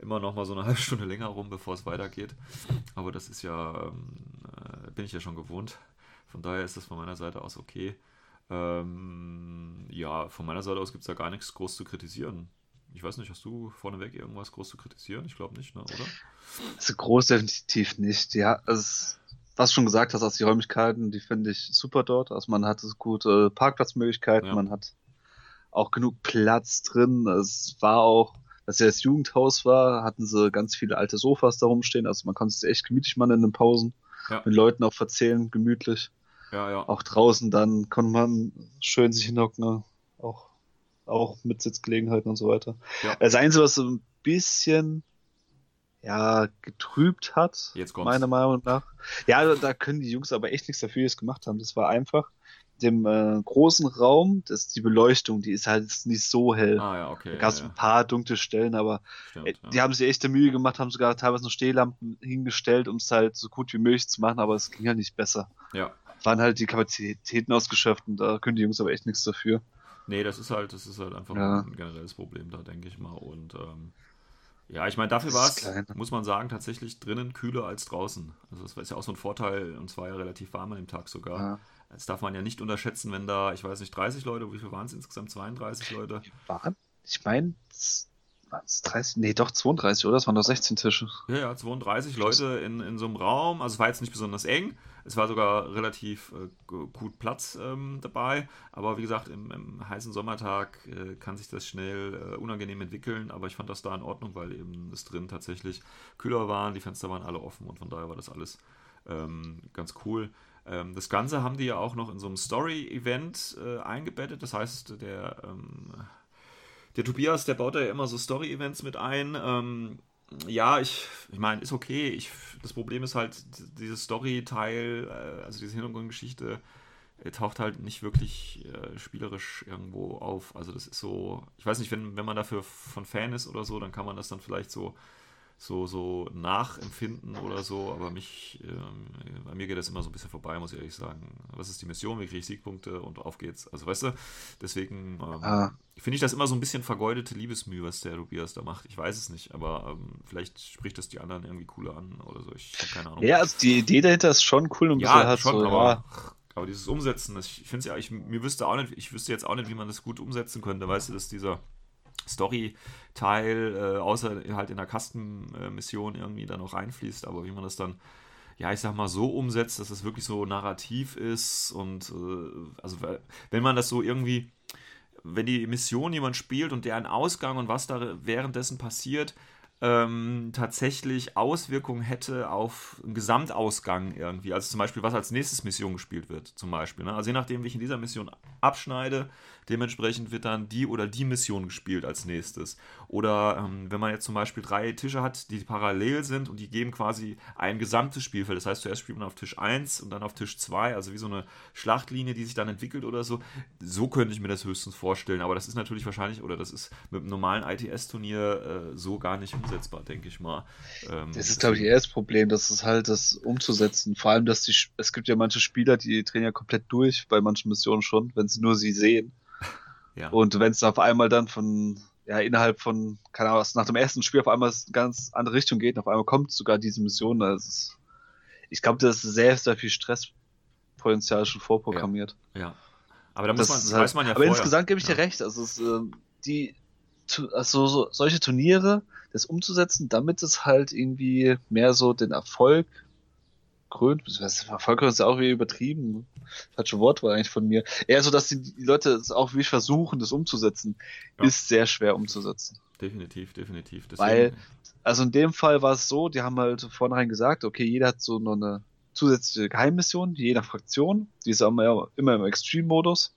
immer noch mal so eine halbe Stunde länger rum, bevor es weitergeht. Aber das ist ja, ähm, äh, bin ich ja schon gewohnt. Von daher ist das von meiner Seite aus okay. Ähm, ja, von meiner Seite aus gibt es da gar nichts groß zu kritisieren. Ich weiß nicht, hast du vorneweg irgendwas groß zu kritisieren? Ich glaube nicht, ne, oder? Also groß definitiv nicht. Ja, also, was du schon gesagt hast, also die Räumlichkeiten, die finde ich super dort. Also man hat gute Parkplatzmöglichkeiten, ja. man hat auch genug Platz drin. Es war auch, dass ja das Jugendhaus war, hatten sie ganz viele alte Sofas da rumstehen. Also man konnte es echt gemütlich machen in den Pausen. Ja. Mit Leuten auch verzählen, gemütlich. Ja, ja. Auch draußen dann konnte man schön sich hinhocken, ne? auch, auch mit Sitzgelegenheiten und so weiter. Ja. Das Einzige, was so ein bisschen ja, getrübt hat, Jetzt meiner Meinung nach. Ja, da können die Jungs aber echt nichts dafür, die es gemacht haben. Das war einfach dem äh, großen Raum, das die Beleuchtung, die ist halt nicht so hell. Ah, ja, okay. Da gab es ja, ein paar dunkle Stellen, aber Stimmt, äh, die ja. haben sich echte Mühe gemacht, haben sogar teilweise noch Stehlampen hingestellt, um es halt so gut wie möglich zu machen, aber es ging halt nicht besser. Ja. Waren halt die Kapazitäten ausgeschöpft und da können die Jungs aber echt nichts dafür. Nee, das ist halt, das ist halt einfach ein generelles Problem da, denke ich mal. Und ähm, ja, ich meine, dafür war es, muss man sagen, tatsächlich drinnen kühler als draußen. Also das ist ja auch so ein Vorteil und zwar ja relativ warm an dem Tag sogar. Ja. Das darf man ja nicht unterschätzen, wenn da, ich weiß nicht, 30 Leute, wie viel waren es insgesamt? 32 Leute? Waren? Ich meine, waren es 30? Nee, doch 32, oder? Es waren doch 16 Tische. Ja, ja, 32 Leute in, in so einem Raum. Also es war jetzt nicht besonders eng. Es war sogar relativ äh, gut Platz ähm, dabei. Aber wie gesagt, im, im heißen Sommertag äh, kann sich das schnell äh, unangenehm entwickeln. Aber ich fand das da in Ordnung, weil eben es drin tatsächlich kühler waren. Die Fenster waren alle offen und von daher war das alles ähm, ganz cool. Ähm, das Ganze haben die ja auch noch in so einem Story-Event äh, eingebettet. Das heißt, der, ähm, der Tobias, der baut da ja immer so Story-Events mit ein. Ähm, ja, ich, ich meine, ist okay. Ich, das Problem ist halt, dieses Story-Teil, äh, also diese Hintergrundgeschichte, äh, taucht halt nicht wirklich äh, spielerisch irgendwo auf. Also das ist so, ich weiß nicht, wenn, wenn man dafür von Fan ist oder so, dann kann man das dann vielleicht so so, so nachempfinden oder so, aber mich, ähm, bei mir geht das immer so ein bisschen vorbei, muss ich ehrlich sagen. Was ist die Mission? Wie kriege ich Siegpunkte und auf geht's? Also weißt du, deswegen ähm, ah. finde ich das immer so ein bisschen vergeudete Liebesmühe, was der Tobias da macht. Ich weiß es nicht, aber ähm, vielleicht spricht das die anderen irgendwie cooler an oder so. Ich habe keine Ahnung. Ja, also die Idee dahinter ist schon cool und ja, halt schon, so, aber, ja. aber dieses Umsetzen, ich finde es ja, ich, mir wüsste auch nicht, ich wüsste jetzt auch nicht, wie man das gut umsetzen könnte, weißt du, dass dieser Story-Teil, äh, außer halt in der Custom-Mission irgendwie dann noch reinfließt, aber wie man das dann, ja, ich sag mal, so umsetzt, dass es wirklich so narrativ ist und äh, also wenn man das so irgendwie, wenn die Mission jemand spielt und der einen Ausgang und was da währenddessen passiert, ähm, tatsächlich Auswirkungen hätte auf einen Gesamtausgang irgendwie. Also zum Beispiel, was als nächstes Mission gespielt wird, zum Beispiel. Ne? Also je nachdem, wie ich in dieser Mission abschneide, dementsprechend wird dann die oder die Mission gespielt als nächstes. Oder ähm, wenn man jetzt zum Beispiel drei Tische hat, die parallel sind und die geben quasi ein gesamtes Spielfeld. Das heißt, zuerst spielt man auf Tisch 1 und dann auf Tisch 2, also wie so eine Schlachtlinie, die sich dann entwickelt oder so. So könnte ich mir das höchstens vorstellen. Aber das ist natürlich wahrscheinlich, oder das ist mit einem normalen ITS-Turnier äh, so gar nicht umsetzbar, denke ich mal. Ähm, das ist, glaube ich, eher das Problem, dass es halt das umzusetzen. Vor allem, dass die, es gibt ja manche Spieler, die drehen ja komplett durch, bei manchen Missionen schon, wenn sie nur sie sehen. Ja. Und wenn es auf einmal dann von, ja, innerhalb von, keine Ahnung, nach dem ersten Spiel auf einmal eine ganz andere Richtung geht, auf einmal kommt sogar diese Mission, also ist, ich glaube, das ist sehr, sehr viel Stresspotenzial schon vorprogrammiert. Ja. ja. Aber da muss man, halt, weiß man ja Aber vorher. insgesamt gebe ich dir recht, also es, äh, die, also so, solche Turniere, das umzusetzen, damit es halt irgendwie mehr so den Erfolg krönt, Erfolg ist ja auch wie übertrieben. Falsche Wort war eigentlich von mir. Eher so, dass die, die Leute es auch wirklich versuchen, das umzusetzen, ja. ist sehr schwer umzusetzen. Definitiv, definitiv. Deswegen... Weil, also in dem Fall war es so, die haben halt vornherein gesagt, okay, jeder hat so noch eine zusätzliche Geheimmission, je nach Fraktion. Die ist immer, immer im Extreme-Modus.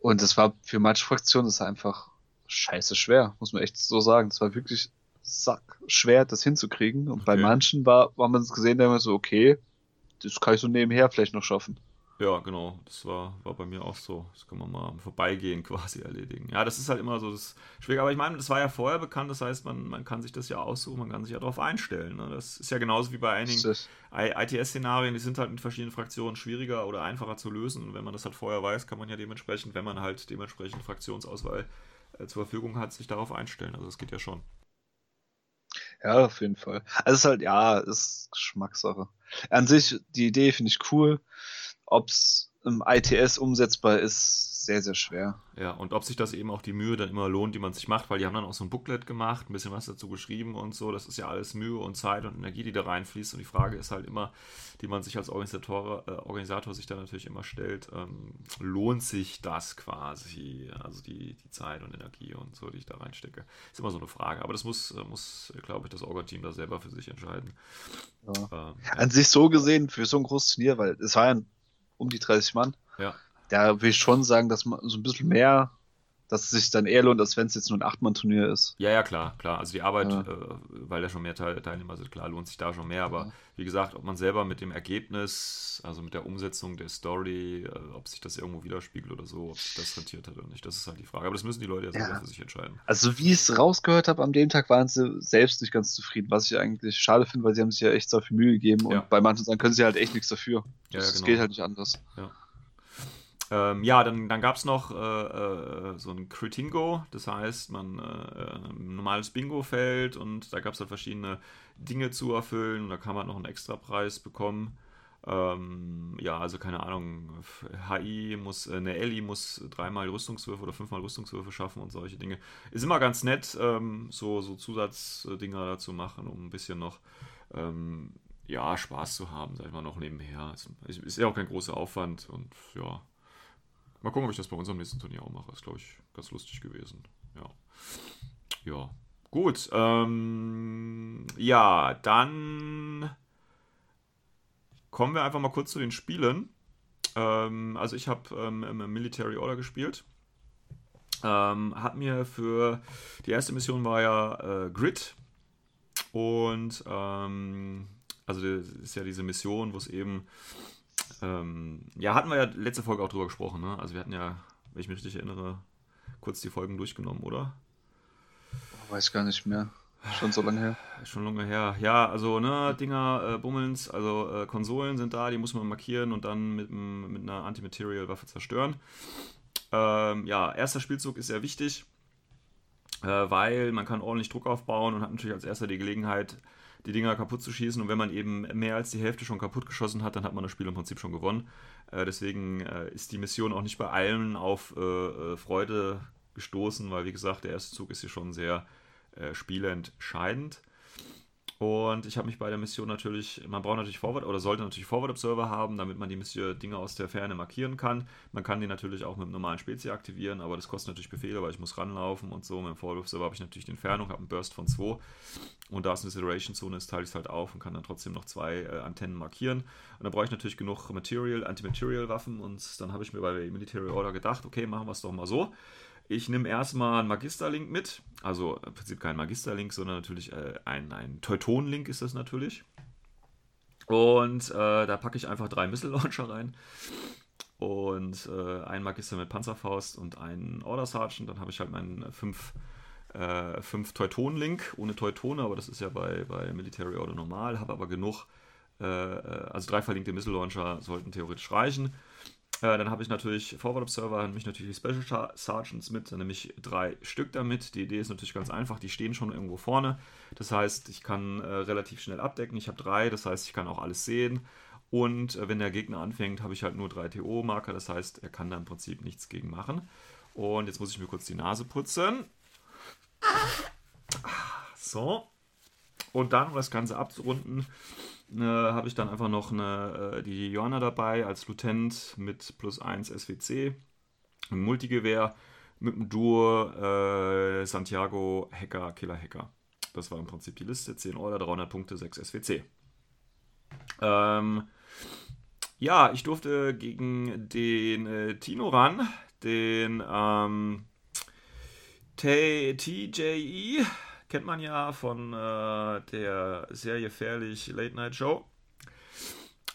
Und das war für manche Fraktionen ist einfach scheiße schwer, muss man echt so sagen. Es war wirklich sack schwer, das hinzukriegen. Und okay. bei manchen war, war man es gesehen, da so, okay, das kann ich so nebenher vielleicht noch schaffen. Ja, genau. Das war, war bei mir auch so. Das kann man mal Vorbeigehen quasi erledigen. Ja, das ist halt immer so das Schwierige. Aber ich meine, das war ja vorher bekannt. Das heißt, man, man kann sich das ja aussuchen, man kann sich ja darauf einstellen. Ne? Das ist ja genauso wie bei einigen ITS-Szenarien. Die sind halt mit verschiedenen Fraktionen schwieriger oder einfacher zu lösen. Und wenn man das halt vorher weiß, kann man ja dementsprechend, wenn man halt dementsprechend Fraktionsauswahl äh, zur Verfügung hat, sich darauf einstellen. Also das geht ja schon. Ja, auf jeden Fall. Also es ist halt, ja, ist Geschmackssache. An sich, die Idee finde ich cool. Ob's im ITS umsetzbar ist, sehr, sehr schwer. Ja, und ob sich das eben auch die Mühe dann immer lohnt, die man sich macht, weil die haben dann auch so ein Booklet gemacht, ein bisschen was dazu geschrieben und so. Das ist ja alles Mühe und Zeit und Energie, die da reinfließt. Und die Frage ist halt immer, die man sich als Organisator, äh, Organisator sich da natürlich immer stellt, ähm, lohnt sich das quasi? Also die, die Zeit und Energie und so, die ich da reinstecke. Ist immer so eine Frage. Aber das muss, äh, muss glaube ich, das Orga-Team da selber für sich entscheiden. Ja. Ähm, An sich so gesehen, für so ein großes Turnier, weil es war ja um die 30 Mann. Ja da will ich schon sagen, dass man so ein bisschen mehr, dass es sich dann eher lohnt, als wenn es jetzt nur ein Achtmann-Turnier ist. Ja, ja, klar, klar. Also die Arbeit, ja. äh, weil da schon mehr Teil Teilnehmer sind, klar, lohnt sich da schon mehr. Aber ja. wie gesagt, ob man selber mit dem Ergebnis, also mit der Umsetzung der Story, äh, ob sich das irgendwo widerspiegelt oder so, ob sich das rentiert hat oder nicht, das ist halt die Frage. Aber das müssen die Leute ja selber ja. für sich entscheiden. Also wie ich es rausgehört habe, an dem Tag waren sie selbst nicht ganz zufrieden, was ich eigentlich schade finde, weil sie haben sich ja echt so viel Mühe gegeben und bei manchen Sachen können sie halt echt nichts dafür. Das, ja, genau. geht halt nicht anders. Ja. Ähm, ja, dann, dann gab es noch äh, äh, so ein Critingo, das heißt, man äh, ein normales Bingo-Feld und da gab es halt verschiedene Dinge zu erfüllen und da kann man noch einen Extrapreis bekommen. Ähm, ja, also keine Ahnung, HI muss, äh, eine Ellie muss dreimal Rüstungswürfe oder fünfmal Rüstungswürfe schaffen und solche Dinge. Ist immer ganz nett, ähm, so, so Zusatzdinger dazu machen, um ein bisschen noch ähm, ja, Spaß zu haben, sag ich mal, noch nebenher. Ist, ist ja auch kein großer Aufwand und ja, Mal gucken, ob ich das bei unserem nächsten Turnier auch mache. Ist, glaube ich, ganz lustig gewesen. Ja. Ja. Gut. Ähm, ja, dann kommen wir einfach mal kurz zu den Spielen. Ähm, also ich habe ähm, Military Order gespielt. Ähm, hat mir für die erste Mission war ja äh, Grid. Und ähm, also das ist ja diese Mission, wo es eben ähm, ja, hatten wir ja letzte Folge auch drüber gesprochen, ne? Also wir hatten ja, wenn ich mich richtig erinnere, kurz die Folgen durchgenommen, oder? Oh, weiß gar nicht mehr. Schon so lange her. Schon lange her. Ja, also, ne, Dinger, äh, Bummels, also äh, Konsolen sind da, die muss man markieren und dann mit, mit einer Antimaterial-Waffe zerstören. Ähm, ja, erster Spielzug ist sehr wichtig, äh, weil man kann ordentlich Druck aufbauen und hat natürlich als erster die Gelegenheit, die Dinger kaputt zu schießen. Und wenn man eben mehr als die Hälfte schon kaputt geschossen hat, dann hat man das Spiel im Prinzip schon gewonnen. Äh, deswegen äh, ist die Mission auch nicht bei allen auf äh, äh Freude gestoßen, weil wie gesagt, der erste Zug ist hier schon sehr äh, spielentscheidend. Und ich habe mich bei der Mission natürlich, man braucht natürlich Forward oder sollte natürlich Forward Observer haben, damit man die Mission, Dinge aus der Ferne markieren kann. Man kann die natürlich auch mit einem normalen Spezi aktivieren, aber das kostet natürlich Befehle, weil ich muss ranlaufen und so. Mit dem Forward Observer habe ich natürlich die Entfernung, habe einen Burst von 2 und da es eine Acceleration Zone ist, teile ich es halt auf und kann dann trotzdem noch zwei äh, Antennen markieren. Und dann brauche ich natürlich genug Material, Anti-Material Waffen und dann habe ich mir bei der Military Order gedacht, okay, machen wir es doch mal so. Ich nehme erstmal einen Magisterlink mit. Also im Prinzip kein Magisterlink, sondern natürlich äh, ein, ein Teuton-Link ist das natürlich. Und äh, da packe ich einfach drei Missile Launcher rein. Und äh, einen Magister mit Panzerfaust und einen Order Sergeant. Dann habe ich halt meinen 5 äh, fünf Teuton-Link ohne Teutone, aber das ist ja bei, bei Military Order normal. Habe aber genug. Äh, äh, also drei verlinkte Missile Launcher sollten theoretisch reichen. Äh, dann habe ich natürlich Forward Observer, dann mich natürlich die Special Sergeants mit, dann nehme ich drei Stück damit. Die Idee ist natürlich ganz einfach, die stehen schon irgendwo vorne. Das heißt, ich kann äh, relativ schnell abdecken. Ich habe drei, das heißt, ich kann auch alles sehen. Und äh, wenn der Gegner anfängt, habe ich halt nur drei TO-Marker, das heißt, er kann da im Prinzip nichts gegen machen. Und jetzt muss ich mir kurz die Nase putzen. So. Und dann, um das Ganze abzurunden, äh, habe ich dann einfach noch eine, äh, die Johanna dabei als Lutent mit plus 1 SWC, ein Multigewehr mit dem Duo äh, Santiago Hacker, Killer Hacker. Das war im Prinzip die Liste. 10 Order, 300 Punkte, 6 SWC. Ähm, ja, ich durfte gegen den äh, Tino ran, den ähm, TJE kennt man ja von äh, der Serie Fährlich Late Night Show.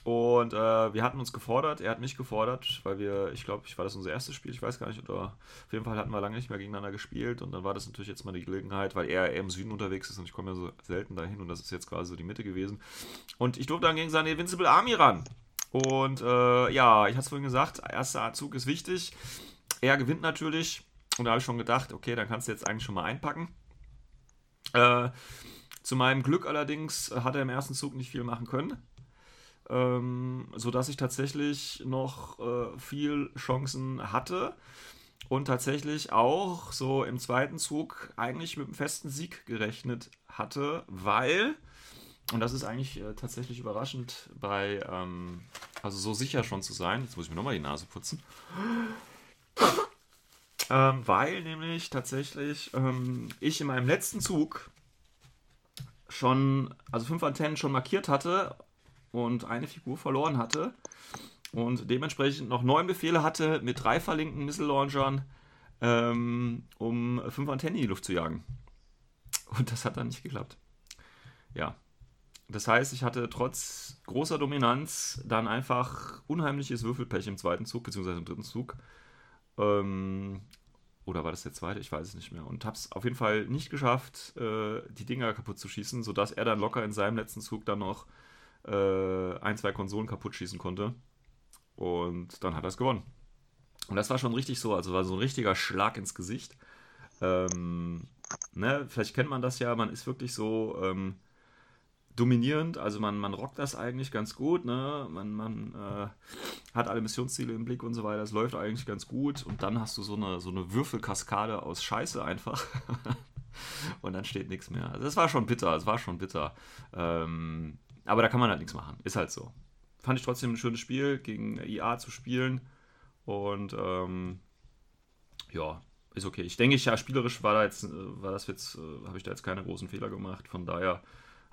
Und äh, wir hatten uns gefordert, er hat mich gefordert, weil wir, ich glaube, ich war das unser erstes Spiel, ich weiß gar nicht, oder auf jeden Fall hatten wir lange nicht mehr gegeneinander gespielt und dann war das natürlich jetzt mal die Gelegenheit, weil er eher im Süden unterwegs ist und ich komme ja so selten dahin und das ist jetzt quasi so die Mitte gewesen. Und ich durfte dann gegen seine Invincible Army ran. Und äh, ja, ich hatte es vorhin gesagt, erster Zug ist wichtig. Er gewinnt natürlich und da habe ich schon gedacht, okay, dann kannst du jetzt eigentlich schon mal einpacken. Äh, zu meinem Glück allerdings hat er im ersten Zug nicht viel machen können. Ähm, sodass ich tatsächlich noch äh, viel Chancen hatte und tatsächlich auch so im zweiten Zug eigentlich mit einem festen Sieg gerechnet hatte, weil, und das ist eigentlich äh, tatsächlich überraschend bei, ähm, also so sicher schon zu sein, jetzt muss ich mir nochmal die Nase putzen, ähm, weil nämlich tatsächlich ähm, ich in meinem letzten Zug schon, also fünf Antennen schon markiert hatte und eine Figur verloren hatte und dementsprechend noch neun Befehle hatte mit drei verlinkten Missile Launchern, ähm, um fünf Antennen in die Luft zu jagen. Und das hat dann nicht geklappt. Ja. Das heißt, ich hatte trotz großer Dominanz dann einfach unheimliches Würfelpech im zweiten Zug, beziehungsweise im dritten Zug. Ähm, oder war das der zweite? Ich weiß es nicht mehr. Und habe es auf jeden Fall nicht geschafft, äh, die Dinger kaputt zu schießen, sodass er dann locker in seinem letzten Zug dann noch äh, ein, zwei Konsolen kaputt schießen konnte. Und dann hat er es gewonnen. Und das war schon richtig so, also war so ein richtiger Schlag ins Gesicht. Ähm, ne, vielleicht kennt man das ja, man ist wirklich so, ähm, dominierend. Also man, man rockt das eigentlich ganz gut. Ne? Man, man äh, hat alle Missionsziele im Blick und so weiter. Es läuft eigentlich ganz gut. Und dann hast du so eine, so eine Würfelkaskade aus Scheiße einfach. und dann steht nichts mehr. Also das war schon bitter. Es war schon bitter. Ähm, aber da kann man halt nichts machen. Ist halt so. Fand ich trotzdem ein schönes Spiel, gegen IA zu spielen. Und ähm, ja, ist okay. Ich denke, ja, spielerisch war da jetzt, äh, war das jetzt, äh, habe ich da jetzt keine großen Fehler gemacht. Von daher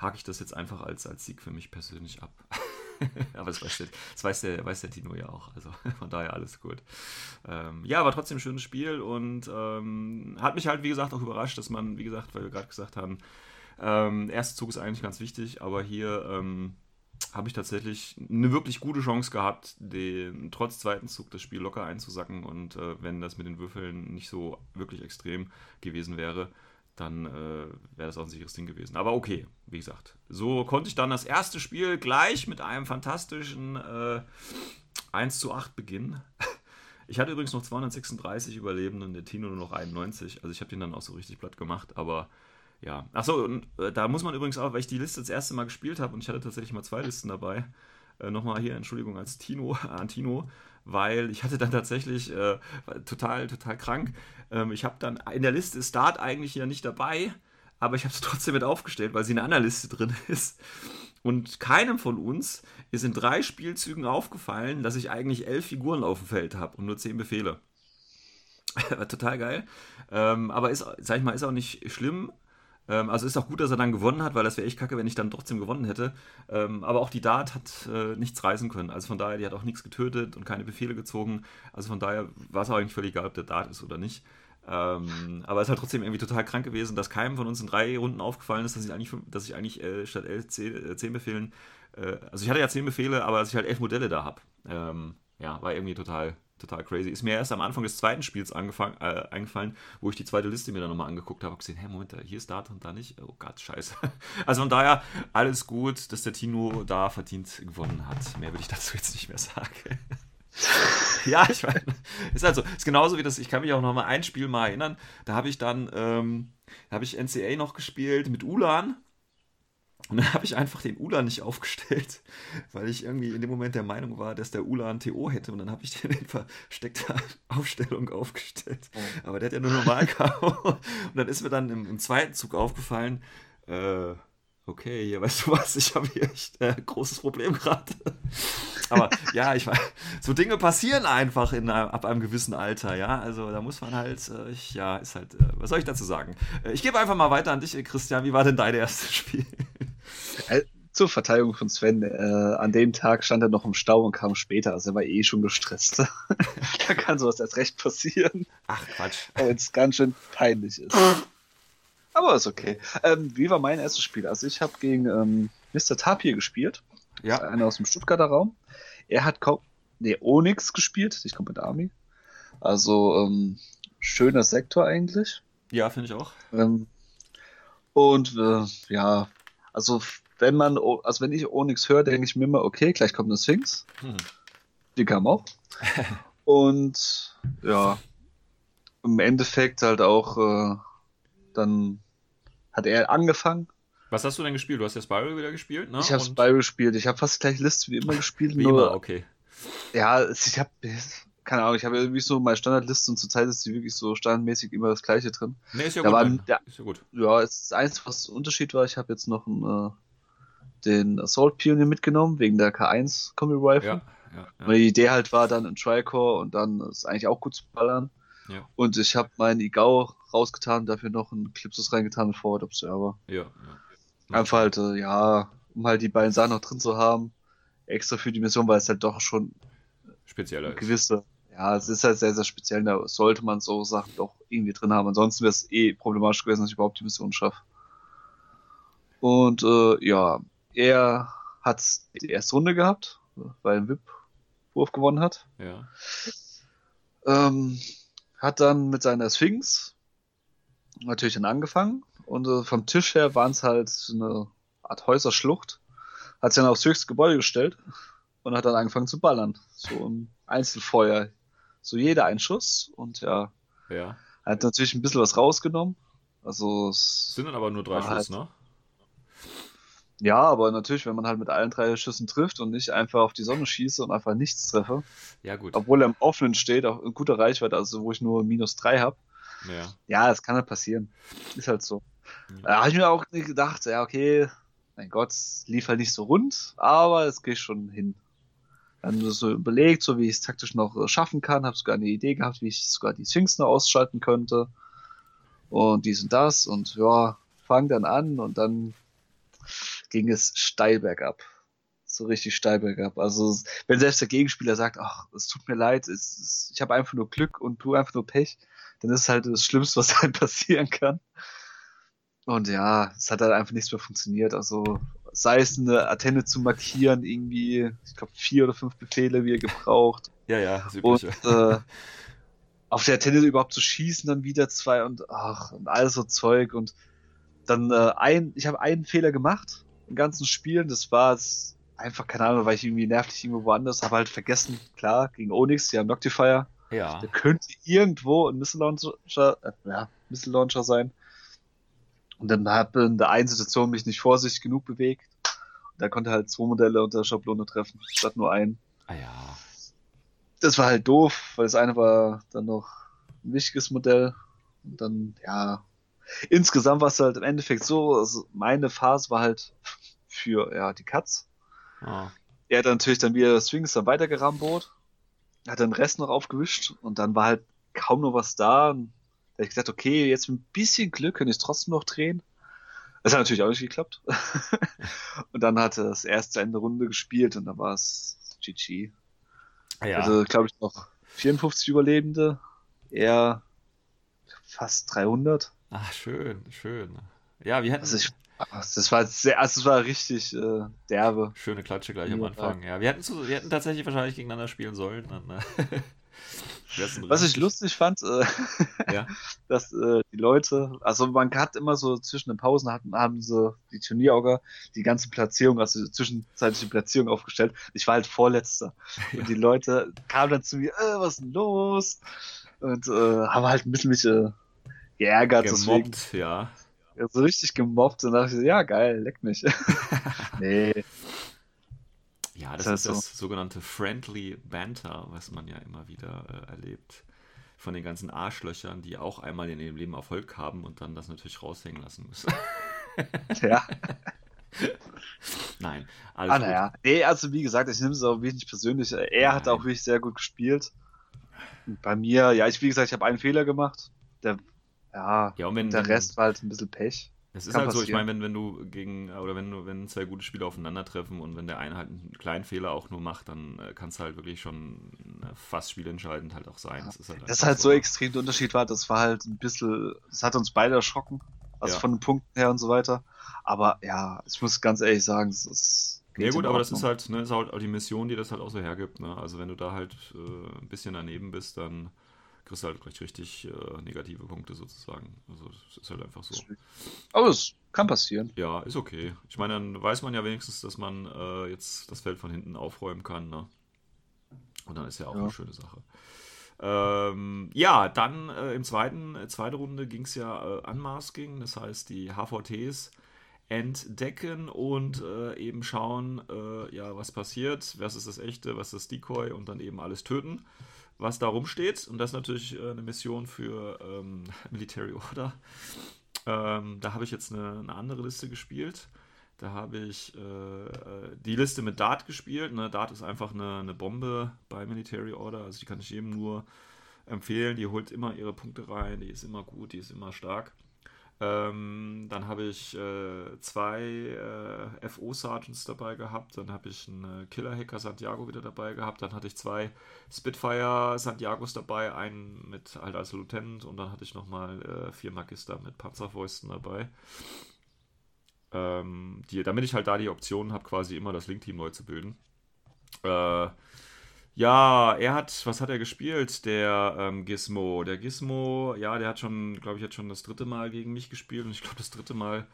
hake ich das jetzt einfach als, als Sieg für mich persönlich ab. aber das weiß, der, das weiß, der, weiß der Tino ja auch. Also von daher alles gut. Ähm, ja, war trotzdem ein schönes Spiel und ähm, hat mich halt, wie gesagt, auch überrascht, dass man, wie gesagt, weil wir gerade gesagt haben, ähm, erster Zug ist eigentlich ganz wichtig, aber hier ähm, habe ich tatsächlich eine wirklich gute Chance gehabt, den trotz zweiten Zug das Spiel locker einzusacken und äh, wenn das mit den Würfeln nicht so wirklich extrem gewesen wäre, dann äh, wäre das auch ein sicheres Ding gewesen. Aber okay, wie gesagt. So konnte ich dann das erste Spiel gleich mit einem fantastischen äh, 1 zu 8 beginnen. Ich hatte übrigens noch 236 Überlebende und der Tino nur noch 91. Also ich habe den dann auch so richtig platt gemacht, aber ja. Achso, und äh, da muss man übrigens auch, weil ich die Liste das erste Mal gespielt habe und ich hatte tatsächlich mal zwei Listen dabei, äh, nochmal hier Entschuldigung als Tino, an Tino, weil ich hatte dann tatsächlich äh, total, total krank. Ähm, ich habe dann in der Liste Start eigentlich ja nicht dabei, aber ich habe es trotzdem mit aufgestellt, weil sie in einer Liste drin ist. Und keinem von uns ist in drei Spielzügen aufgefallen, dass ich eigentlich elf Figuren auf dem Feld habe und nur zehn Befehle. Total geil. Ähm, aber ist, sag ich mal, ist auch nicht schlimm. Ähm, also ist auch gut, dass er dann gewonnen hat, weil das wäre echt kacke, wenn ich dann trotzdem gewonnen hätte. Ähm, aber auch die Dart hat äh, nichts reißen können. Also von daher, die hat auch nichts getötet und keine Befehle gezogen. Also von daher war es auch eigentlich völlig egal, ob der Dart ist oder nicht. Ähm, aber es ist halt trotzdem irgendwie total krank gewesen, dass keinem von uns in drei Runden aufgefallen ist, dass ich eigentlich, dass ich eigentlich äh, statt elf, zehn, äh, zehn Befehlen, äh, also ich hatte ja zehn Befehle, aber dass ich halt elf Modelle da habe. Ähm, ja, war irgendwie total, total crazy. Ist mir erst am Anfang des zweiten Spiels angefangen, äh, eingefallen, wo ich die zweite Liste mir dann nochmal angeguckt habe und gesehen, hä, Moment, hier ist da und da nicht. Oh Gott, scheiße. Also von daher, alles gut, dass der Tino da verdient gewonnen hat. Mehr würde ich dazu jetzt nicht mehr sagen. ja, ich meine, ist halt so. Ist genauso wie das, ich kann mich auch noch mal ein Spiel mal erinnern, da habe ich dann, ähm, da habe ich NCA noch gespielt mit Ulan. Und dann habe ich einfach den Ulan nicht aufgestellt, weil ich irgendwie in dem Moment der Meinung war, dass der Ulan TO hätte. Und dann habe ich den in versteckter Aufstellung aufgestellt. Oh. Aber der hat ja nur normal Und dann ist mir dann im, im zweiten Zug aufgefallen, äh, okay, hier, weißt du was, ich habe hier echt ein äh, großes Problem gerade. Aber ja, ich weiß, so Dinge passieren einfach in, ab einem gewissen Alter, ja. Also da muss man halt, äh, ich, ja, ist halt, äh, was soll ich dazu sagen? Äh, ich gebe einfach mal weiter an dich, Christian. Wie war denn dein erstes Spiel? Äh, zur Verteidigung von Sven, äh, an dem Tag stand er noch im Stau und kam später, also er war eh schon gestresst. da kann sowas erst recht passieren. Ach Quatsch. Wenn es ganz schön peinlich ist. Aber ist okay. Ähm, wie war mein erstes Spiel? Also ich habe gegen ähm, Mr. Tapir gespielt. Ja. Einer aus dem Stuttgarter Raum. Er hat kaum, nee, Onyx gespielt. Ich komme mit Army. Also ähm, schöner Sektor eigentlich. Ja, finde ich auch. Ähm, und äh, ja, also wenn man, also wenn ich Onyx höre, denke ich mir immer, okay, gleich kommt eine Sphinx. Hm. Die kam auch. und ja, im Endeffekt halt auch äh, dann hat er angefangen. Was hast du denn gespielt? Du hast ja Spiral wieder gespielt, ne? Ich habe Spiral gespielt. Ich habe fast gleich List wie immer gespielt. Wie immer, okay. Ja, ich habe keine Ahnung, ich habe irgendwie so meine Standardliste und zurzeit ist die wirklich so standardmäßig immer das gleiche drin. Nee, ist ja, da gut, war, ja, ist ja gut. Ja, es ist eins, was Unterschied war. Ich habe jetzt noch einen, äh, den Assault Pioneer mitgenommen, wegen der K1 Combi Rifle. Ja, ja, ja. Meine Idee halt war dann ein Tricore und dann ist eigentlich auch gut zu ballern. Ja. Und ich habe meinen Igao rausgetan, dafür noch einen Clipsus reingetan mit Forward Observer. Ja. ja. Einfach halt, äh, ja, um halt die beiden Sachen noch drin zu haben. Extra für die Mission, weil es halt doch schon spezieller gewisse, ist. Ja, es ist halt sehr, sehr speziell. Da sollte man so Sachen doch irgendwie drin haben. Ansonsten wäre es eh problematisch gewesen, dass ich überhaupt die Mission schaffe. Und äh, ja, er hat die erste Runde gehabt, weil ein VIP-Wurf gewonnen hat. Ja. Ähm, hat dann mit seiner Sphinx natürlich dann angefangen und äh, vom Tisch her waren es halt eine Art Häuserschlucht. Hat sich dann aufs höchste Gebäude gestellt und hat dann angefangen zu ballern. So ein Einzelfeuer. So jeder ein Schuss und ja. Ja. Hat natürlich ein bisschen was rausgenommen. Also es sind dann aber nur drei Schuss, halt, ne? Ja, aber natürlich, wenn man halt mit allen drei Schüssen trifft und nicht einfach auf die Sonne schieße und einfach nichts treffe. Ja, gut. Obwohl er im Offenen steht, auch in guter Reichweite, also wo ich nur minus drei habe. Ja. ja, das kann halt passieren. Ist halt so. Mhm. Da habe ich mir auch gedacht, ja, okay, mein Gott, es lief halt nicht so rund, aber es geht schon hin. Dann so überlegt, so wie ich es taktisch noch äh, schaffen kann, habe sogar eine Idee gehabt, wie ich sogar die Sphinx noch ausschalten könnte. Und dies und das und ja, fang dann an und dann ging es steil bergab. So richtig steil bergab. Also, wenn selbst der Gegenspieler sagt, ach, es tut mir leid, es, es, ich habe einfach nur Glück und du einfach nur Pech, dann ist es halt das Schlimmste, was halt passieren kann. Und ja, es hat halt einfach nichts mehr funktioniert. Also, sei es eine Antenne zu markieren, irgendwie, ich glaube, vier oder fünf Befehle wie er gebraucht. Ja, ja, und äh, auf der Antenne überhaupt zu schießen, dann wieder zwei und ach, und alles so Zeug und dann äh, ein, ich habe einen Fehler gemacht im ganzen Spiel. Das war einfach, keine Ahnung, weil ich irgendwie nervlich irgendwo woanders, habe halt vergessen, klar, gegen Onyx, die haben Noctifier. Ja. Der könnte irgendwo ein Missile Launcher, äh, ja, Missile Launcher sein. Und dann hat in der einen Situation mich nicht vorsichtig genug bewegt. Und da konnte halt zwei Modelle unter der Schablone treffen, statt nur einen. Ah ja. Das war halt doof, weil das eine war dann noch ein wichtiges Modell. Und dann, ja, insgesamt war es halt im Endeffekt so, also meine Phase war halt für ja, die Katz. Ah. Er hat natürlich dann wieder Swings dann weitergerambot, hat den Rest noch aufgewischt und dann war halt kaum noch was da. Da ich gesagt, okay, jetzt mit ein bisschen Glück könnte ich es trotzdem noch drehen. Das hat natürlich auch nicht geklappt. und dann hat er das erste Ende Runde gespielt und dann war es GG. Ja. Also, glaube ich, noch 54 Überlebende. Er fast 300. Ach, schön, schön. Ja, wir hätten Also ich, das war sehr, also es war richtig äh, derbe. schöne Klatsche gleich am Ja. Anfang. Ja, wir hätten, zu, wir hätten tatsächlich wahrscheinlich gegeneinander spielen sollen. Dann, ein Was ich lustig fand, äh, Ja. dass äh, die Leute, also man hat immer so zwischen den Pausen hatten, haben sie die Turnierauger die ganze Platzierung, also zwischenzeitliche Platzierung aufgestellt. Ich war halt Vorletzter. Und die Leute kamen dann zu mir, äh, was ist denn los? Und äh, haben halt ein bisschen mich äh, geärgert, deswegen Gemobbt, ja. ja, so richtig gemobbt. Und dachte ich, so, ja geil, leck mich. nee, Ja, das Das ist das sogenannte Friendly Banter, was man ja immer wieder äh, erlebt. Von den ganzen Arschlöchern, die auch einmal in ihrem Leben Erfolg haben und dann das natürlich raushängen lassen müssen. ja. Nein, alles Ah, naja. Nee, also wie gesagt, ich nehme es auch wirklich persönlich. Er hat Nein. auch wirklich sehr gut gespielt. Und bei mir, ja, ich, wie gesagt, ich habe einen Fehler gemacht. Der, ja, Ja, und wenn, der Rest war halt ein bisschen Pech. Es ist halt so, ich passieren. meine, wenn, wenn du gegen, oder wenn du, wenn zwei gute Spieler aufeinandertreffen und wenn der eine halt einen kleinen Fehler auch nur macht, dann äh, kann es halt wirklich schon äh, fast spielentscheidend halt auch sein. Das ist halt, Das halt so extrem der Unterschied war, das war halt ein bisschen, das hat uns beide erschrocken. Also Ja. von den Punkten her und so weiter. Aber ja, ich muss ganz ehrlich sagen, es ist. Ja gut, aber das ist halt, ne, ist halt auch die Mission, die das halt auch so hergibt. Ne? Also wenn du da halt äh, ein bisschen daneben bist, dann kriegst du halt gleich richtig äh, negative Punkte sozusagen. Also es ist halt einfach so. Aber es kann passieren. Ja, ist okay. Ich meine, dann weiß man ja wenigstens, dass man äh, jetzt das Feld von hinten aufräumen kann, ne? Und dann ist ja auch Ja. eine schöne Sache. Ähm, ja, dann äh, im zweiten, äh, zweite Runde ging es ja äh, Unmasking, das heißt die HVTs entdecken und äh, eben schauen, äh, ja, was passiert, was ist das echte, was ist das Decoy und dann eben alles töten, was da rumsteht. Und das ist natürlich äh, eine Mission für ähm, Military Order. Ähm, da habe ich jetzt eine, eine andere Liste gespielt. Da habe ich äh, äh, die Liste mit Dart gespielt. Ne? Dart ist einfach eine, eine Bombe bei Military Order. Also die kann ich jedem nur empfehlen. Die holt immer ihre Punkte rein. Die ist immer gut, die ist immer stark. Ähm, dann habe ich äh, zwei äh, FO-Sergeants dabei gehabt. Dann habe ich einen äh, Killer-Hacker Santiago wieder dabei gehabt. Dann hatte ich zwei Spitfire Santiagos dabei. Einen mit halt als Lieutenant. Und dann hatte ich nochmal äh, vier Magister mit Panzerfäusten dabei. Ähm, die, damit ich halt da die Option habe, quasi immer das Link-Team neu zu bilden. Äh, ja, er hat, was hat er gespielt? Der ähm, Gizmo. Der Gizmo, ja, der hat schon, glaube ich, jetzt schon das dritte Mal gegen mich gespielt und ich glaube, das dritte Mal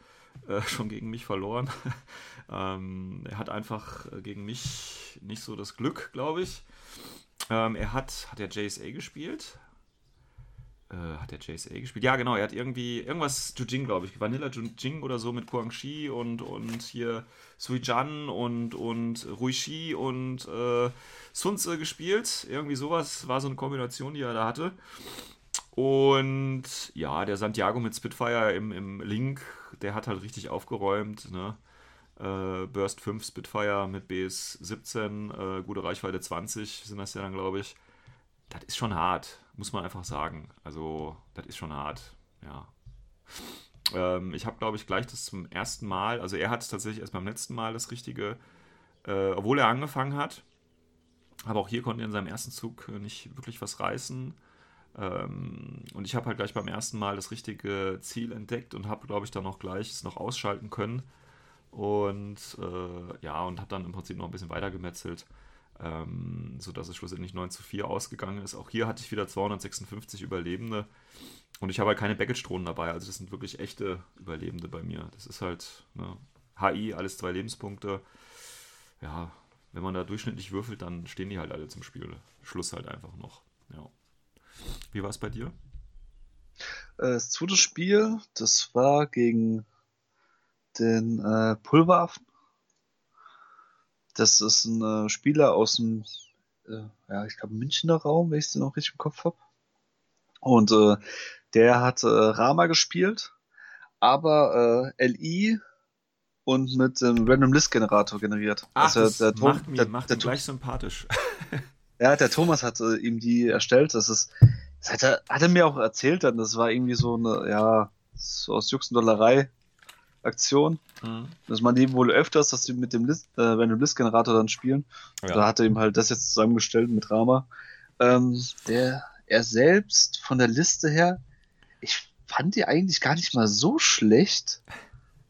äh, schon gegen mich verloren. ähm, er hat einfach äh, gegen mich nicht so das Glück, glaube ich. Ähm, er hat, hat er JSA gespielt? Äh, hat er JSA gespielt? Ja, genau, er hat irgendwie irgendwas Jujing, glaube ich. Vanilla Jujing oder so mit Guangxi und, und hier Suijan und, und Ruishi und äh, Sunze gespielt. Irgendwie sowas war so eine Kombination, die er da hatte. Und ja, der Santiago mit Spitfire im, im Link, der hat halt richtig aufgeräumt. Ne? Äh, Burst 5 Spitfire mit BS 17, äh, gute Reichweite 20 sind das ja dann, glaube ich. Das ist schon hart, muss man einfach sagen. Also, das ist schon hart, ja. Ähm, ich habe, glaube ich, gleich das zum ersten Mal, also er hat tatsächlich erst beim letzten Mal das Richtige, äh, obwohl er angefangen hat. Aber auch hier konnte er in seinem ersten Zug äh, nicht wirklich was reißen. Ähm, und ich habe halt gleich beim ersten Mal das richtige Ziel entdeckt und habe, glaube ich, dann auch gleich es noch ausschalten können. Und äh, ja, und habe dann im Prinzip noch ein bisschen weiter gemetzelt, ähm, sodass es schlussendlich 9 zu 4 ausgegangen ist. Auch hier hatte ich wieder 256 Überlebende. Und ich habe halt keine Baggage-Drohnen dabei, also das sind wirklich echte Überlebende bei mir. Das ist halt ne, HI, alles zwei Lebenspunkte. Ja, wenn man da durchschnittlich würfelt, dann stehen die halt alle zum Spiel. Schluss halt einfach noch. Ja. Wie war es bei dir? Äh, Das zweite Spiel, das war gegen den äh, Pulveraffen. Das ist ein äh, Spieler aus dem, äh, ja, ich glaube, Münchner Raum, wenn ich es noch richtig im Kopf habe. Und äh, der hat äh, Rama gespielt. aber äh, LI und mit dem Random List Generator generiert. Ach, also das der, Tom- macht, mir, der, macht der, ihn gleich sympathisch. ja, der Thomas hat äh, ihm die erstellt. Das ist, das hat er, hat er mir auch erzählt dann. Das war irgendwie so eine, ja, so aus Jux und Dollerei Aktion. Mhm. Dass man die wohl öfters, dass sie mit dem List, äh, Random List Generator dann spielen. Ja. Da hat er ihm halt das jetzt zusammengestellt mit Rama. Ähm, der, er selbst von der Liste her, ich fand die eigentlich gar nicht mal so schlecht,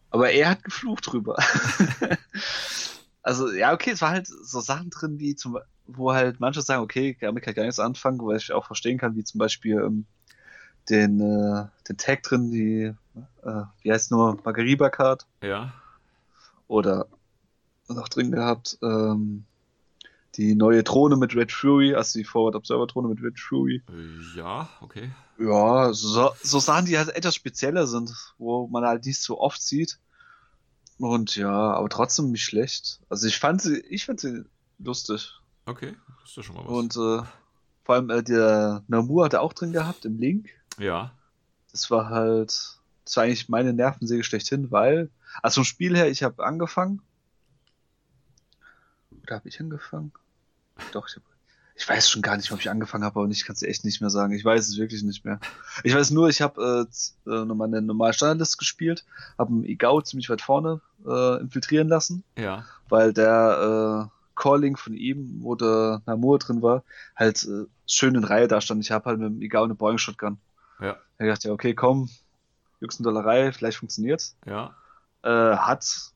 aber er hat geflucht drüber. also, ja, okay, es war halt so Sachen drin, wie zum, wo halt manche sagen, okay, damit kann ich gar nichts anfangen, weil ich auch verstehen kann, wie zum Beispiel ähm, den, äh, den Tag drin, die, äh, wie heißt nur, Magariba-Card Ja. oder noch drin gehabt, ähm, die neue Drohne mit Red Fury, also die Forward Observer Drohne mit Red Fury. Äh, Ja, okay. Ja, so, so Sachen, die halt etwas spezieller sind, wo man halt nicht so oft sieht. Und ja, aber trotzdem nicht schlecht. Also ich fand sie, ich fand sie lustig. Okay, das ist ja schon mal was. Und äh, vor allem äh, der Namur hat er auch drin gehabt im Link. Ja. Das war halt, das war eigentlich meine Nervensäge schlechthin, weil, also vom Spiel her, ich habe angefangen. Oder habe ich angefangen? Doch, ich, hab, ich weiß schon gar nicht, ob ich angefangen habe, aber ich kann es echt nicht mehr sagen. Ich weiß es wirklich nicht mehr. Ich weiß nur, ich habe äh, äh, nochmal eine normale Standardlist gespielt, habe einen Igao ziemlich weit vorne äh, infiltrieren lassen, Ja. weil der äh, Calling von ihm, wo der Namur drin war, halt äh, schön in Reihe da stand. Ich habe halt mit dem Igao eine Boeing Shotgun. Ja. Da dachte ich, ja, okay, komm, Jux und Dollerei, vielleicht funktioniert's. Ja. Äh, hat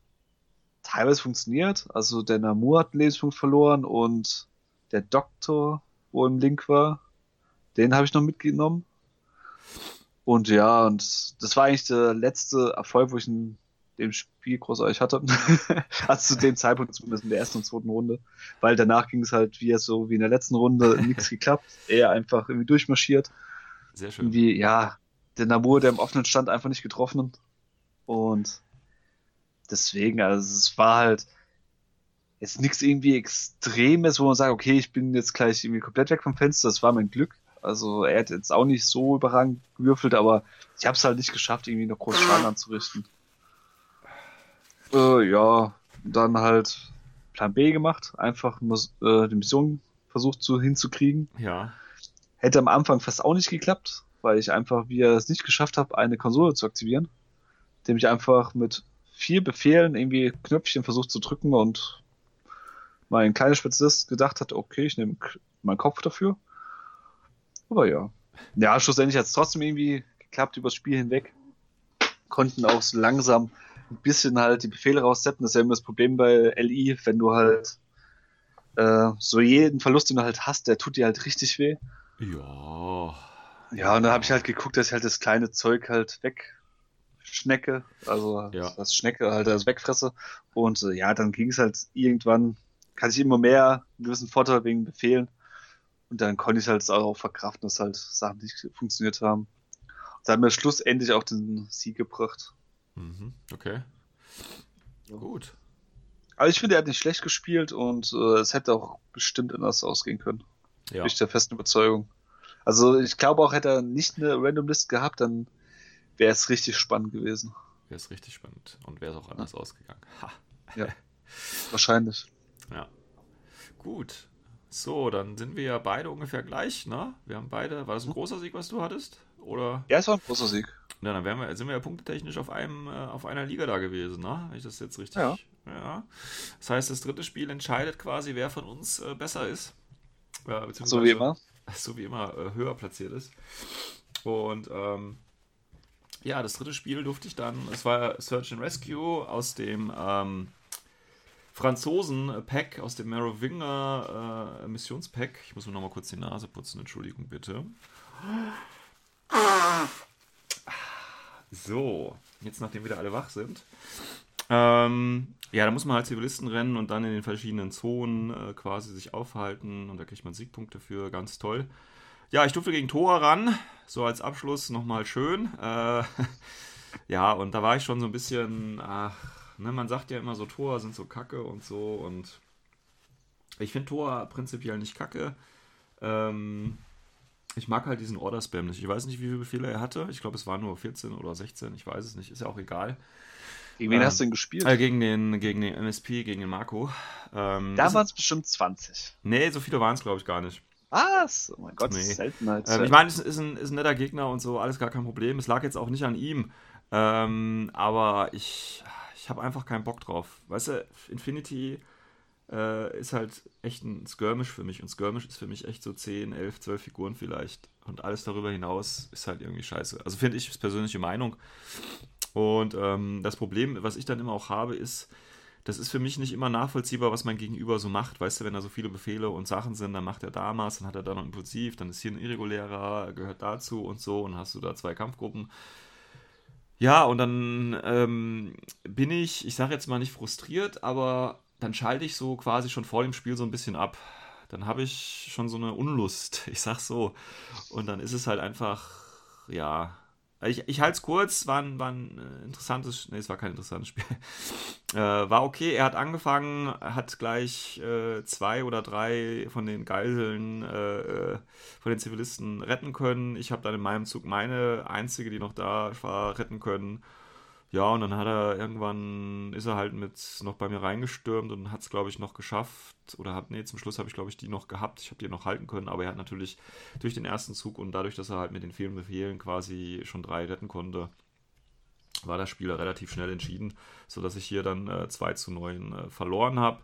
teilweise funktioniert. Also der Namur hat einen Lebenspunkt verloren und der Doktor, wo im Link war, den habe ich noch mitgenommen. Und ja, und das war eigentlich der letzte Erfolg, wo ich in dem Spiel großartig hatte. also zu dem Zeitpunkt zumindest in der ersten und zweiten Runde. Weil danach ging es halt wie so wie in der letzten Runde nichts geklappt. Er einfach irgendwie durchmarschiert Sehr schön. irgendwie, ja, der Namur, der im offenen Stand einfach nicht getroffen. Und deswegen, also es war halt jetzt nichts irgendwie Extremes, wo man sagt, okay, ich bin jetzt gleich irgendwie komplett weg vom Fenster. Das war mein Glück. Also er hat jetzt auch nicht so überragend gewürfelt, aber ich habe es halt nicht geschafft, irgendwie noch groß Schaden anzurichten. Äh, ja, dann halt Plan B gemacht, einfach äh, die Mission versucht zu, hinzukriegen. Ja. Hätte am Anfang fast auch nicht geklappt, weil ich einfach wieder es nicht geschafft habe, eine Konsole zu aktivieren. Indem ich einfach mit vier Befehlen irgendwie Knöpfchen versucht zu drücken und mein kleiner Spezialist gedacht hat, okay, ich nehme meinen Kopf dafür. Aber ja. Ja, schlussendlich hat es trotzdem irgendwie geklappt übers Spiel hinweg. Konnten auch so langsam ein bisschen halt die Befehle raussetzen. Das ist ja immer das Problem bei LI, wenn du halt äh, so jeden Verlust, den du halt hast, der tut dir halt richtig weh. Ja. Ja, und dann habe ich halt geguckt, dass ich halt das kleine Zeug halt wegschnecke, also Ja. das Schnecke halt das wegfresse. Und äh, ja, dann ging es halt irgendwann, kann ich immer mehr einen gewissen Vorteil wegen Befehlen. Und dann konnte ich halt auch verkraften, dass halt Sachen nicht funktioniert haben. Und dann hat mir schlussendlich auch den Sieg gebracht. Mhm. Okay. Gut. Aber ich finde, er hat nicht schlecht gespielt und äh, es hätte auch bestimmt anders ausgehen können. Ja. Bin ich der festen Überzeugung. Also ich glaube auch, hätte er nicht eine Random List gehabt, dann wäre es richtig spannend gewesen. Wäre es richtig spannend. Und wäre es auch anders ausgegangen. Ha. Wahrscheinlich. Ja. Gut. So, dann sind wir ja beide ungefähr gleich, ne? Wir haben beide. War das ein großer Sieg, was du hattest? Oder? Ja, es war ein großer Sieg. Ja, dann wären wir, sind wir ja punktetechnisch auf einem, äh, auf einer Liga da gewesen, ne? Wenn ich das jetzt richtig. Ja. ja. Das heißt, das dritte Spiel entscheidet quasi, wer von uns äh, besser ist. Ja, So wie immer. so wie immer äh, höher platziert ist. Und ähm, ja, das dritte Spiel durfte ich dann, es war Search and Rescue aus dem ähm, Franzosen-Pack, aus dem Merowinger äh, Missionspack. Ich muss mir nochmal kurz die Nase putzen, Entschuldigung bitte. So, jetzt nachdem wieder alle wach sind. Ähm, ja, da muss man halt Zivilisten rennen und dann in den verschiedenen Zonen äh, quasi sich aufhalten und da kriegt man Siegpunkte für, ganz toll. Ja, ich durfte gegen Tora ran, so als Abschluss nochmal schön. Äh, ja, und da war ich schon so ein bisschen, ach, ne, man sagt ja immer so, Tor sind so kacke und so und ich finde Tor prinzipiell nicht kacke. Ähm, ich mag halt diesen Order-Spam nicht. Ich weiß nicht, wie viele Befehle er hatte. Ich glaube, es waren nur 14 oder 16. Ich weiß es nicht. Ist ja auch egal. Gegen wen Ähm, hast du denn gespielt? Äh, gegen, den, gegen den MSP, gegen den Marco. Ähm, da waren es bestimmt 20. Nee, so viele waren es, glaube ich, gar nicht. Was? Oh mein Gott, das Nee. ist Seltenheit. Ähm, ich meine, es ist ein, ist ein netter Gegner und so, alles gar kein Problem. Es lag jetzt auch nicht an ihm. Ähm, aber ich, ich habe einfach keinen Bock drauf. Weißt du, Infinity äh, ist halt echt ein Skirmish für mich. Und Skirmish ist für mich echt so 10, 11, 12 Figuren vielleicht. Und alles darüber hinaus ist halt irgendwie scheiße. Also finde ich, ist persönliche Meinung. Und ähm, das Problem, was ich dann immer auch habe, ist, das ist für mich nicht immer nachvollziehbar, was mein Gegenüber so macht. Weißt du, wenn da so viele Befehle und Sachen sind, dann macht er damals, dann hat er da noch impulsiv, dann ist hier ein irregulärer, gehört dazu und so und hast du da zwei Kampfgruppen. Ja, und dann ähm, bin ich, ich sage jetzt mal nicht frustriert, aber dann schalte ich so quasi schon vor dem Spiel so ein bisschen ab. Dann habe ich schon so eine Unlust, ich sag's so. Und dann ist es halt einfach, ja. Ich, ich halte es kurz, war ein, war ein äh, interessantes, nee, es war kein interessantes Spiel. Äh, war okay, er hat angefangen, hat gleich äh, zwei oder drei von den Geiseln, äh, äh, von den Zivilisten retten können. Ich habe dann in meinem Zug meine einzige, die noch da war, retten können. Ja, und dann hat er irgendwann, ist er halt mit noch bei mir reingestürmt und hat es, glaube ich, noch geschafft. Oder hat, nee, zum Schluss habe ich, glaube ich, die noch gehabt. Ich habe die noch halten können, aber er hat natürlich durch den ersten Zug und dadurch, dass er halt mit den vielen Befehlen quasi schon drei retten konnte, war das Spiel relativ schnell entschieden, sodass ich hier dann äh, 2 zu 9 äh, verloren habe.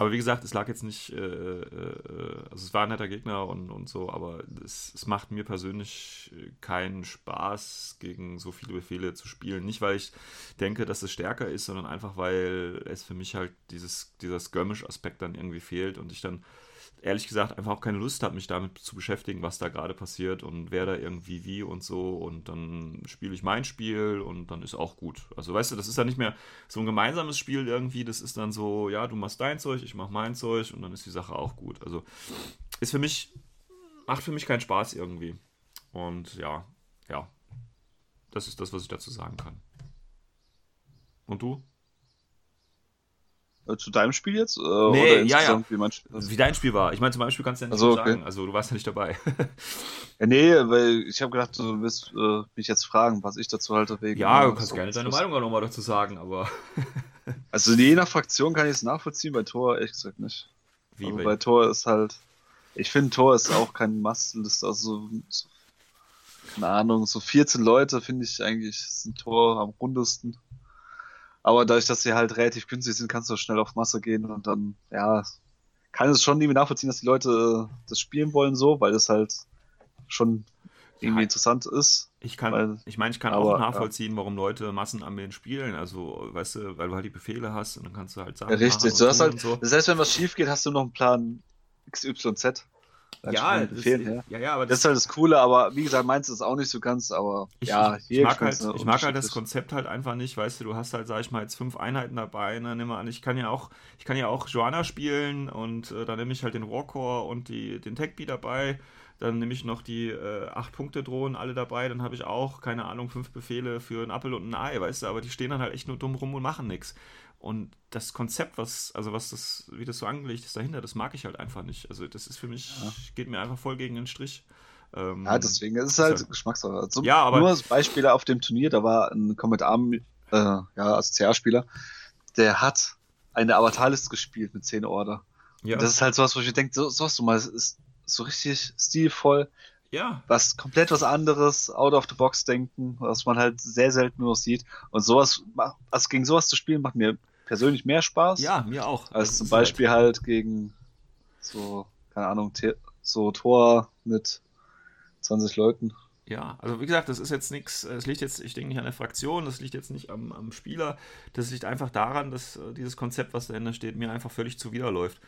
Aber wie gesagt, es lag jetzt nicht, äh, äh, also es war ein netter Gegner und, und so, aber es, es macht mir persönlich äh, keinen Spaß, gegen so viele Befehle zu spielen. Nicht, weil ich denke, dass es stärker ist, sondern einfach, weil es für mich halt dieses, dieser Skirmish-Aspekt dann irgendwie fehlt und ich dann ehrlich gesagt einfach auch keine Lust habe, mich damit zu beschäftigen, was da gerade passiert und wer da irgendwie wie und so. Und dann spiele ich mein Spiel und dann ist auch gut. Also weißt du, das ist dann nicht mehr so ein gemeinsames Spiel irgendwie. Das ist dann so, ja, du machst dein Zeug, ich mach mein Zeug und dann ist die Sache auch gut. Also ist für mich, macht für mich keinen Spaß irgendwie. Und ja, ja. Das ist das, was ich dazu sagen kann. Und du? Äh, Zu deinem Spiel jetzt? Äh, Nee, oder ja, ja. wie mein Spiel? Wie dein Spiel war. Ich meine, zum Beispiel kannst du ja nicht Also, so okay. sagen. Also du warst ja nicht dabei. Ja, nee, weil ich habe gedacht, du willst äh, mich jetzt fragen, was ich dazu halte. Wegen, Ja, du kannst so- gerne deine Meinung auch nochmal dazu sagen, aber Also je nach Fraktion kann ich es nachvollziehen, bei Tor ehrlich gesagt nicht. wie also bei- bei Tor ist halt, ich finde Tor ist auch kein Must-List, also so, keine Ahnung, so 14 Leute finde ich eigentlich ist ein Tor am rundesten. Aber dadurch, dass sie halt relativ günstig sind, kannst du schnell auf Masse gehen und dann, ja, kann es schon irgendwie nachvollziehen, dass die Leute äh, das spielen wollen so, weil es halt schon irgendwie Ja. interessant ist. Ich kann, Weil- ich meine, ich kann aber, auch nachvollziehen, warum Leute Massenarmeen spielen. Also, weißt du, weil du halt die Befehle hast und dann kannst du halt sagen. Ja, richtig. Du hast halt, so. heißt, wenn was schief geht, hast du noch einen Plan XYZ. Ja, das, her. ja, ja, aber Das ist halt das Coole, aber wie gesagt, meins ist auch nicht so ganz, aber Ich, ja, ich, jeder mag halt, ich mag halt das. Konzept halt einfach nicht, weißt du, du hast halt, sag ich mal, jetzt fünf Einheiten dabei, ne, nimm mal an, ich kann ja auch, ich kann ja auch Joanna spielen und äh, dann nehme ich halt den Warcore und die, den Techbee dabei, dann nehme ich noch die äh, acht Punkte Drohnen alle dabei, dann habe ich auch, keine Ahnung, fünf Befehle für einen Appel und ein Ei, weißt du, aber die stehen dann halt echt nur dumm rum und machen nichts. Und das Konzept, was, also was das, wie das so angelegt ist dahinter, das mag ich halt einfach nicht. Also das ist für mich, geht mir einfach voll gegen den Strich. Ähm, Ja, deswegen, es ist ist halt halt- Geschmackssache. Zum, Ja, aber- Nur als Beispiel auf dem Turnier, da war ein Comet Arm, äh, ja, als CR-Spieler, der hat eine Avatarliste gespielt mit 10 Order. ja, Und das ist halt sowas, wo ich mir denke, so, sowas du mal, es ist so richtig stilvoll, ja, was komplett was anderes, out of the box denken, was man halt sehr selten nur noch sieht. Und sowas, also gegen sowas zu spielen, macht mir persönlich mehr Spaß. ja, mir auch. Als zum ist Beispiel halt, gegen so, keine Ahnung, so Tor mit 20 Leuten. Ja, also wie gesagt, das ist jetzt nichts, es liegt jetzt, ich denke nicht an der Fraktion, das liegt jetzt nicht am, am Spieler, das liegt einfach daran, dass äh, dieses Konzept, was dahinter steht, mir einfach völlig zuwiderläuft.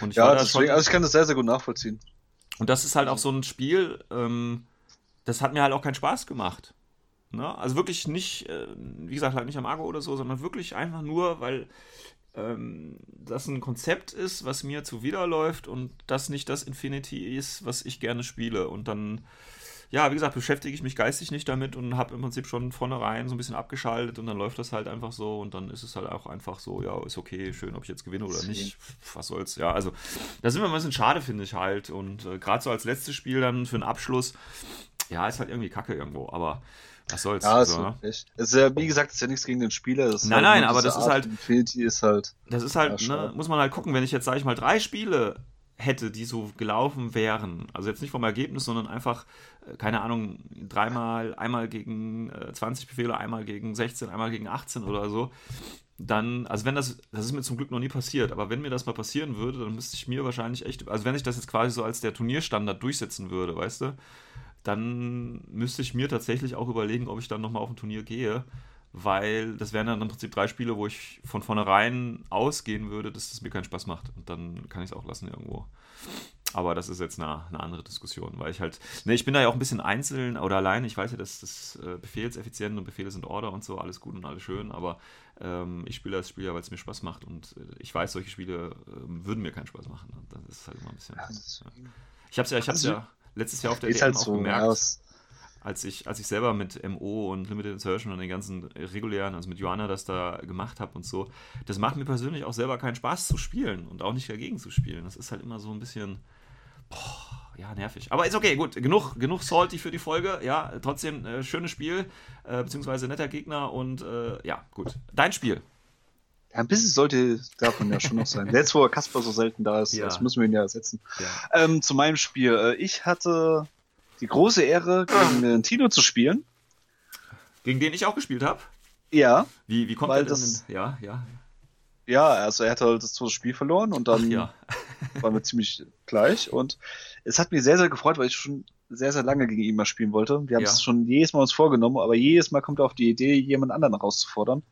Und ich Ja, deswegen, schon, also ich kann das sehr, sehr gut nachvollziehen. und das ist halt auch so ein Spiel, ähm, das hat mir halt auch keinen Spaß gemacht. Ne? Also wirklich nicht, äh, wie gesagt, halt nicht am Argo oder so, sondern wirklich einfach nur, weil ähm, das ein Konzept ist, was mir zuwiderläuft und das nicht das Infinity ist, was ich gerne spiele. Und dann, ja, wie gesagt, beschäftige ich mich geistig nicht damit und habe im Prinzip schon vornherein so ein bisschen abgeschaltet und dann läuft das halt einfach so und dann ist es halt auch einfach so, ja, ist okay, schön, ob ich jetzt gewinne oder nicht. Was soll's, ja, also das ist immer ein bisschen schade, finde ich halt. Und äh, gerade so als letztes Spiel dann für einen Abschluss, ja, ist halt irgendwie kacke irgendwo, aber was soll's. Ja, so, ne? echt. Es ist ja, wie gesagt, es ist ja nichts gegen den Spieler. Das ist Nein, halt nein, aber das ist halt- Infinity ist halt. Das ist halt, Ja, ne, muss man halt gucken, wenn ich jetzt, sage ich mal, drei Spiele hätte, die so gelaufen wären, also jetzt nicht vom Ergebnis, sondern einfach, äh, keine Ahnung, dreimal, einmal gegen äh, 20 Befehle, einmal gegen 16, einmal gegen 18 oder so, dann, also wenn das, das ist mir zum Glück noch nie passiert, aber wenn mir das mal passieren würde, dann müsste ich mir wahrscheinlich echt, also wenn ich das jetzt quasi so als der Turnierstandard durchsetzen würde, weißt du, dann müsste ich mir tatsächlich auch überlegen, ob ich dann nochmal auf ein Turnier gehe, weil das wären dann im Prinzip drei Spiele, wo ich von vornherein ausgehen würde, dass das mir keinen Spaß macht. Und dann kann ich es auch lassen irgendwo. Aber das ist jetzt eine, eine andere Diskussion, weil ich halt, ne, ich bin da ja auch ein bisschen einzeln oder allein. Ich weiß ja, dass das äh, befehlseffizient und Befehle sind Order und so, alles gut und alles schön, aber ähm, ich spiele das Spiel ja, weil es mir Spaß macht und äh, ich weiß, solche Spiele ähm, würden mir keinen Spaß machen. Und das ist halt immer ein bisschen. Ja, Ich habe es ja, ich hab's Also, ja letztes Jahr auf der ist DM halt auch so. gemerkt Ja, es, als ich, als ich selber mit MO und Limited Insertion und den ganzen regulären, also mit Joanna das da gemacht habe und so, das macht mir persönlich auch selber keinen Spaß zu spielen und auch nicht dagegen zu spielen. Das ist halt immer so ein bisschen, boah, ja, nervig. Aber ist okay, gut, genug, genug salty für die Folge. Ja, trotzdem äh, schönes Spiel, äh, beziehungsweise netter Gegner und äh, ja, gut. Dein Spiel. Ja, ein bisschen sollte davon ja schon noch sein. Jetzt, wo Kasper so selten da ist, Ja. das müssen wir ihn ja ersetzen. Ja. Ähm, zu meinem Spiel. Äh, Ich hatte die große Ehre, gegen äh, Tino zu spielen. Gegen den ich auch gespielt habe. Ja, Wie, wie kommt Weil das- ja, ja. ja, also er hat halt das zweite Spiel verloren und Ach dann ja. waren wir ziemlich gleich. Und es hat mich sehr, sehr gefreut, weil ich schon sehr, sehr lange gegen ihn mal spielen wollte. Wir haben es schon jedes Mal uns vorgenommen, aber jedes Mal kommt er auf die Idee, jemand anderen herauszufordern.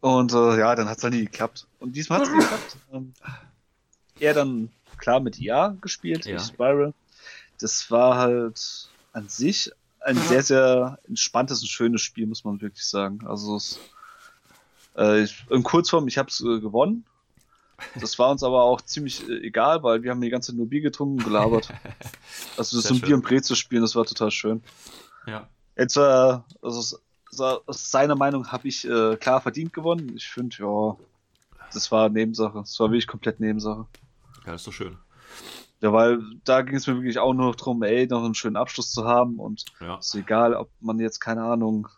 Und äh, ja, dann hat es halt nie geklappt. Und diesmal hat es geklappt. Ähm, er dann klar mit IA gespielt, Ja. Spiral. Das war halt an sich ein sehr, sehr entspanntes und schönes Spiel, muss man wirklich sagen. Also es, äh, ich, in Kurzform, ich habe es äh, gewonnen. Das war uns aber auch ziemlich äh, egal, weil wir haben die ganze Zeit nur Bier getrunken und gelabert. Also das so ein. Bier und Brez zu spielen, das war total schön. ja. Jetzt war, also aus- aus seiner Meinung habe ich äh, klar verdient gewonnen. Ich finde, ja, das war Nebensache. Das war wirklich komplett Nebensache. Ja, ist doch schön. Ja, weil da ging es mir wirklich auch nur noch drum, ey, noch einen schönen Abschluss zu haben und Ja. ist egal, ob man jetzt, keine Ahnung,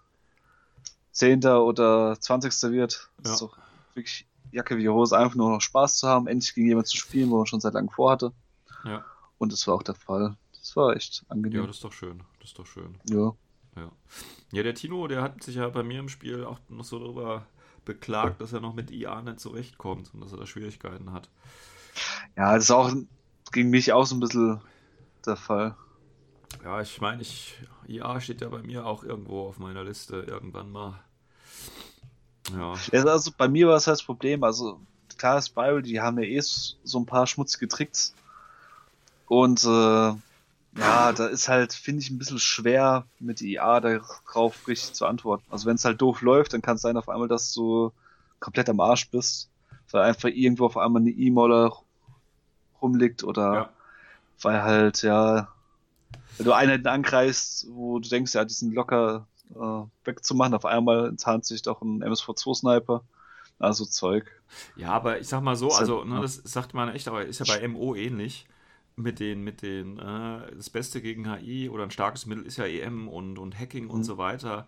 Zehnter oder Zwanzigster wird. Ja. ist doch wirklich Jacke wie Hose, einfach nur noch Spaß zu haben, endlich gegen jemanden zu spielen, wo man schon seit langem vorhatte. Ja. Und das war auch der Fall. Das war echt ja, angenehm. das ist doch schön. Das ist doch schön. Ja. Ja. ja, der Tino, der hat sich ja bei mir im Spiel auch noch so darüber beklagt, dass er noch mit IA nicht zurechtkommt und dass er da Schwierigkeiten hat. Ja, das ist auch gegen mich auch so ein bisschen der Fall. Ja, ich meine, ich, IA steht ja bei mir auch irgendwo auf meiner Liste irgendwann mal. Ja, also bei mir war es halt das Problem, also klar, Spiral, die haben ja eh so ein paar schmutzige Tricks. Und äh, ja, da ist halt, finde ich, ein bisschen schwer mit IA darauf richtig zu antworten. Also wenn es halt doof läuft, dann kann es sein auf einmal, dass du komplett am Arsch bist, weil einfach irgendwo auf einmal eine E-Moller rumliegt oder ja, weil halt, ja, wenn du Einheiten angreifst, wo du denkst, ja, die sind locker äh, wegzumachen, auf einmal enttarnt sich doch ein MSV2-Sniper. Also Zeug. ja, aber ich sag mal so, also, ne, das sagt man echt, aber ist ja bei MO ähnlich. Mit den, mit den, äh, das Beste gegen HI oder ein starkes Mittel ist ja EM und, und Hacking und Mhm. so weiter.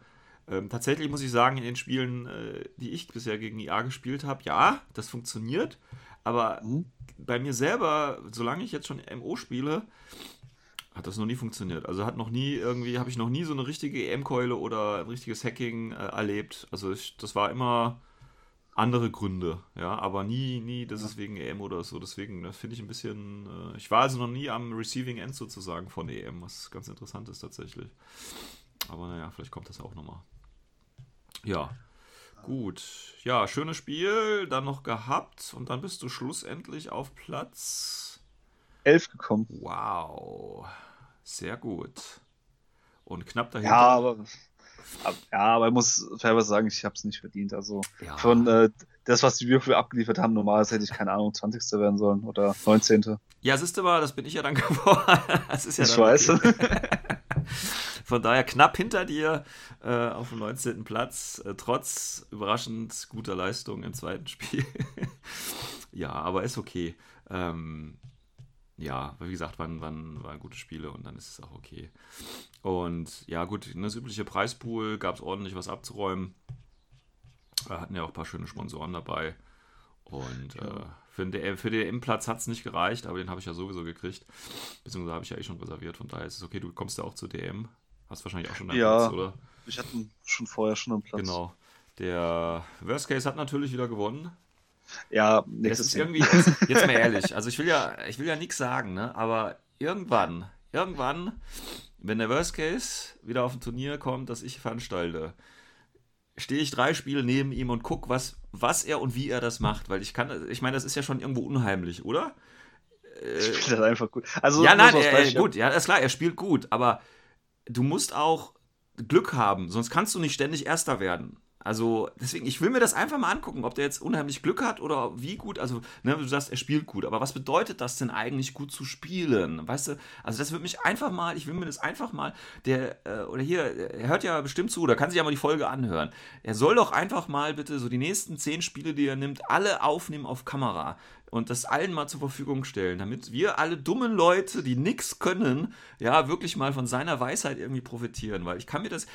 Ähm, tatsächlich muss ich sagen, in den Spielen, äh, die ich bisher gegen IA gespielt habe, ja, das funktioniert, aber Mhm. bei mir selber, solange ich jetzt schon MO spiele, hat das noch nie funktioniert. Also hat noch nie irgendwie, habe ich noch nie so eine richtige EM-Keule oder ein richtiges Hacking äh, erlebt. Also ich, das war immer andere Gründe, ja, aber nie, nie, das ist wegen EM oder so. Deswegen, das finde ich ein bisschen. Äh, ich war also noch nie am Receiving End sozusagen von EM, was ganz interessant ist tatsächlich. Aber naja, vielleicht kommt das auch nochmal. Ja. Gut. Ja, schönes Spiel, dann noch gehabt und dann bist du schlussendlich auf Platz. Elf gekommen. Wow. Sehr gut. Und knapp dahinter. Ja, aber, ab- ja, aber ich muss fairerweise sagen, ich habe es nicht verdient. Also Ja. von äh, das, was die Würfel abgeliefert haben, normalerweise hätte ich keine Ahnung, 20. werden sollen oder 19. Ja, siehst du mal, das bin ich ja dann geworden. Das ist ja ich weiß. okay. Von daher knapp hinter dir äh, auf dem 19. Platz, äh, trotz überraschend guter Leistung im zweiten Spiel. ja, aber ist okay. Ähm, ja, wie gesagt, waren, waren, waren gute Spiele und dann ist es auch okay. Und ja, gut, das übliche Preispool gab es ordentlich was abzuräumen. Wir hatten ja auch ein paar schöne Sponsoren dabei. Und ja. äh, für den, für den M-Platz hat es nicht gereicht, aber den habe ich ja sowieso gekriegt. Beziehungsweise habe ich ja eh schon reserviert. Von daher ist es okay, du kommst ja auch zur DM. Hast wahrscheinlich auch schon einen ja, Platz, oder? Ich hatte schon vorher schon einen Platz. Genau. Der Worst Case hat natürlich wieder gewonnen. Ja, nächstes Jahr. Jetzt, jetzt mal ehrlich, also ich will ja, ich will ja nichts sagen, ne? aber irgendwann, irgendwann, wenn der Worst Case wieder auf ein Turnier kommt, das ich veranstalte, stehe ich drei Spiele neben ihm und gucke, was, was er und wie er das macht, weil ich kann, ich meine, das ist ja schon irgendwo unheimlich, oder? Äh, spielt das einfach gut. Also, ja, nein, er, er, gut, ja, ist klar, er spielt gut, aber du musst auch Glück haben, sonst kannst du nicht ständig Erster werden. Also deswegen, ich will mir das einfach mal angucken, ob der jetzt unheimlich Glück hat oder wie gut. Also, ne, du sagst, er spielt gut, aber was bedeutet das denn eigentlich, gut zu spielen? Weißt du, also das wird mich einfach mal, ich will mir das einfach mal, der, äh, oder hier, er hört ja bestimmt zu, da kann sich ja mal die Folge anhören. Er soll doch einfach mal bitte so die nächsten zehn Spiele, die er nimmt, alle aufnehmen auf Kamera und das allen mal zur Verfügung stellen, damit wir alle dummen Leute, die nichts können, ja, wirklich mal von seiner Weisheit irgendwie profitieren. Weil ich kann mir das,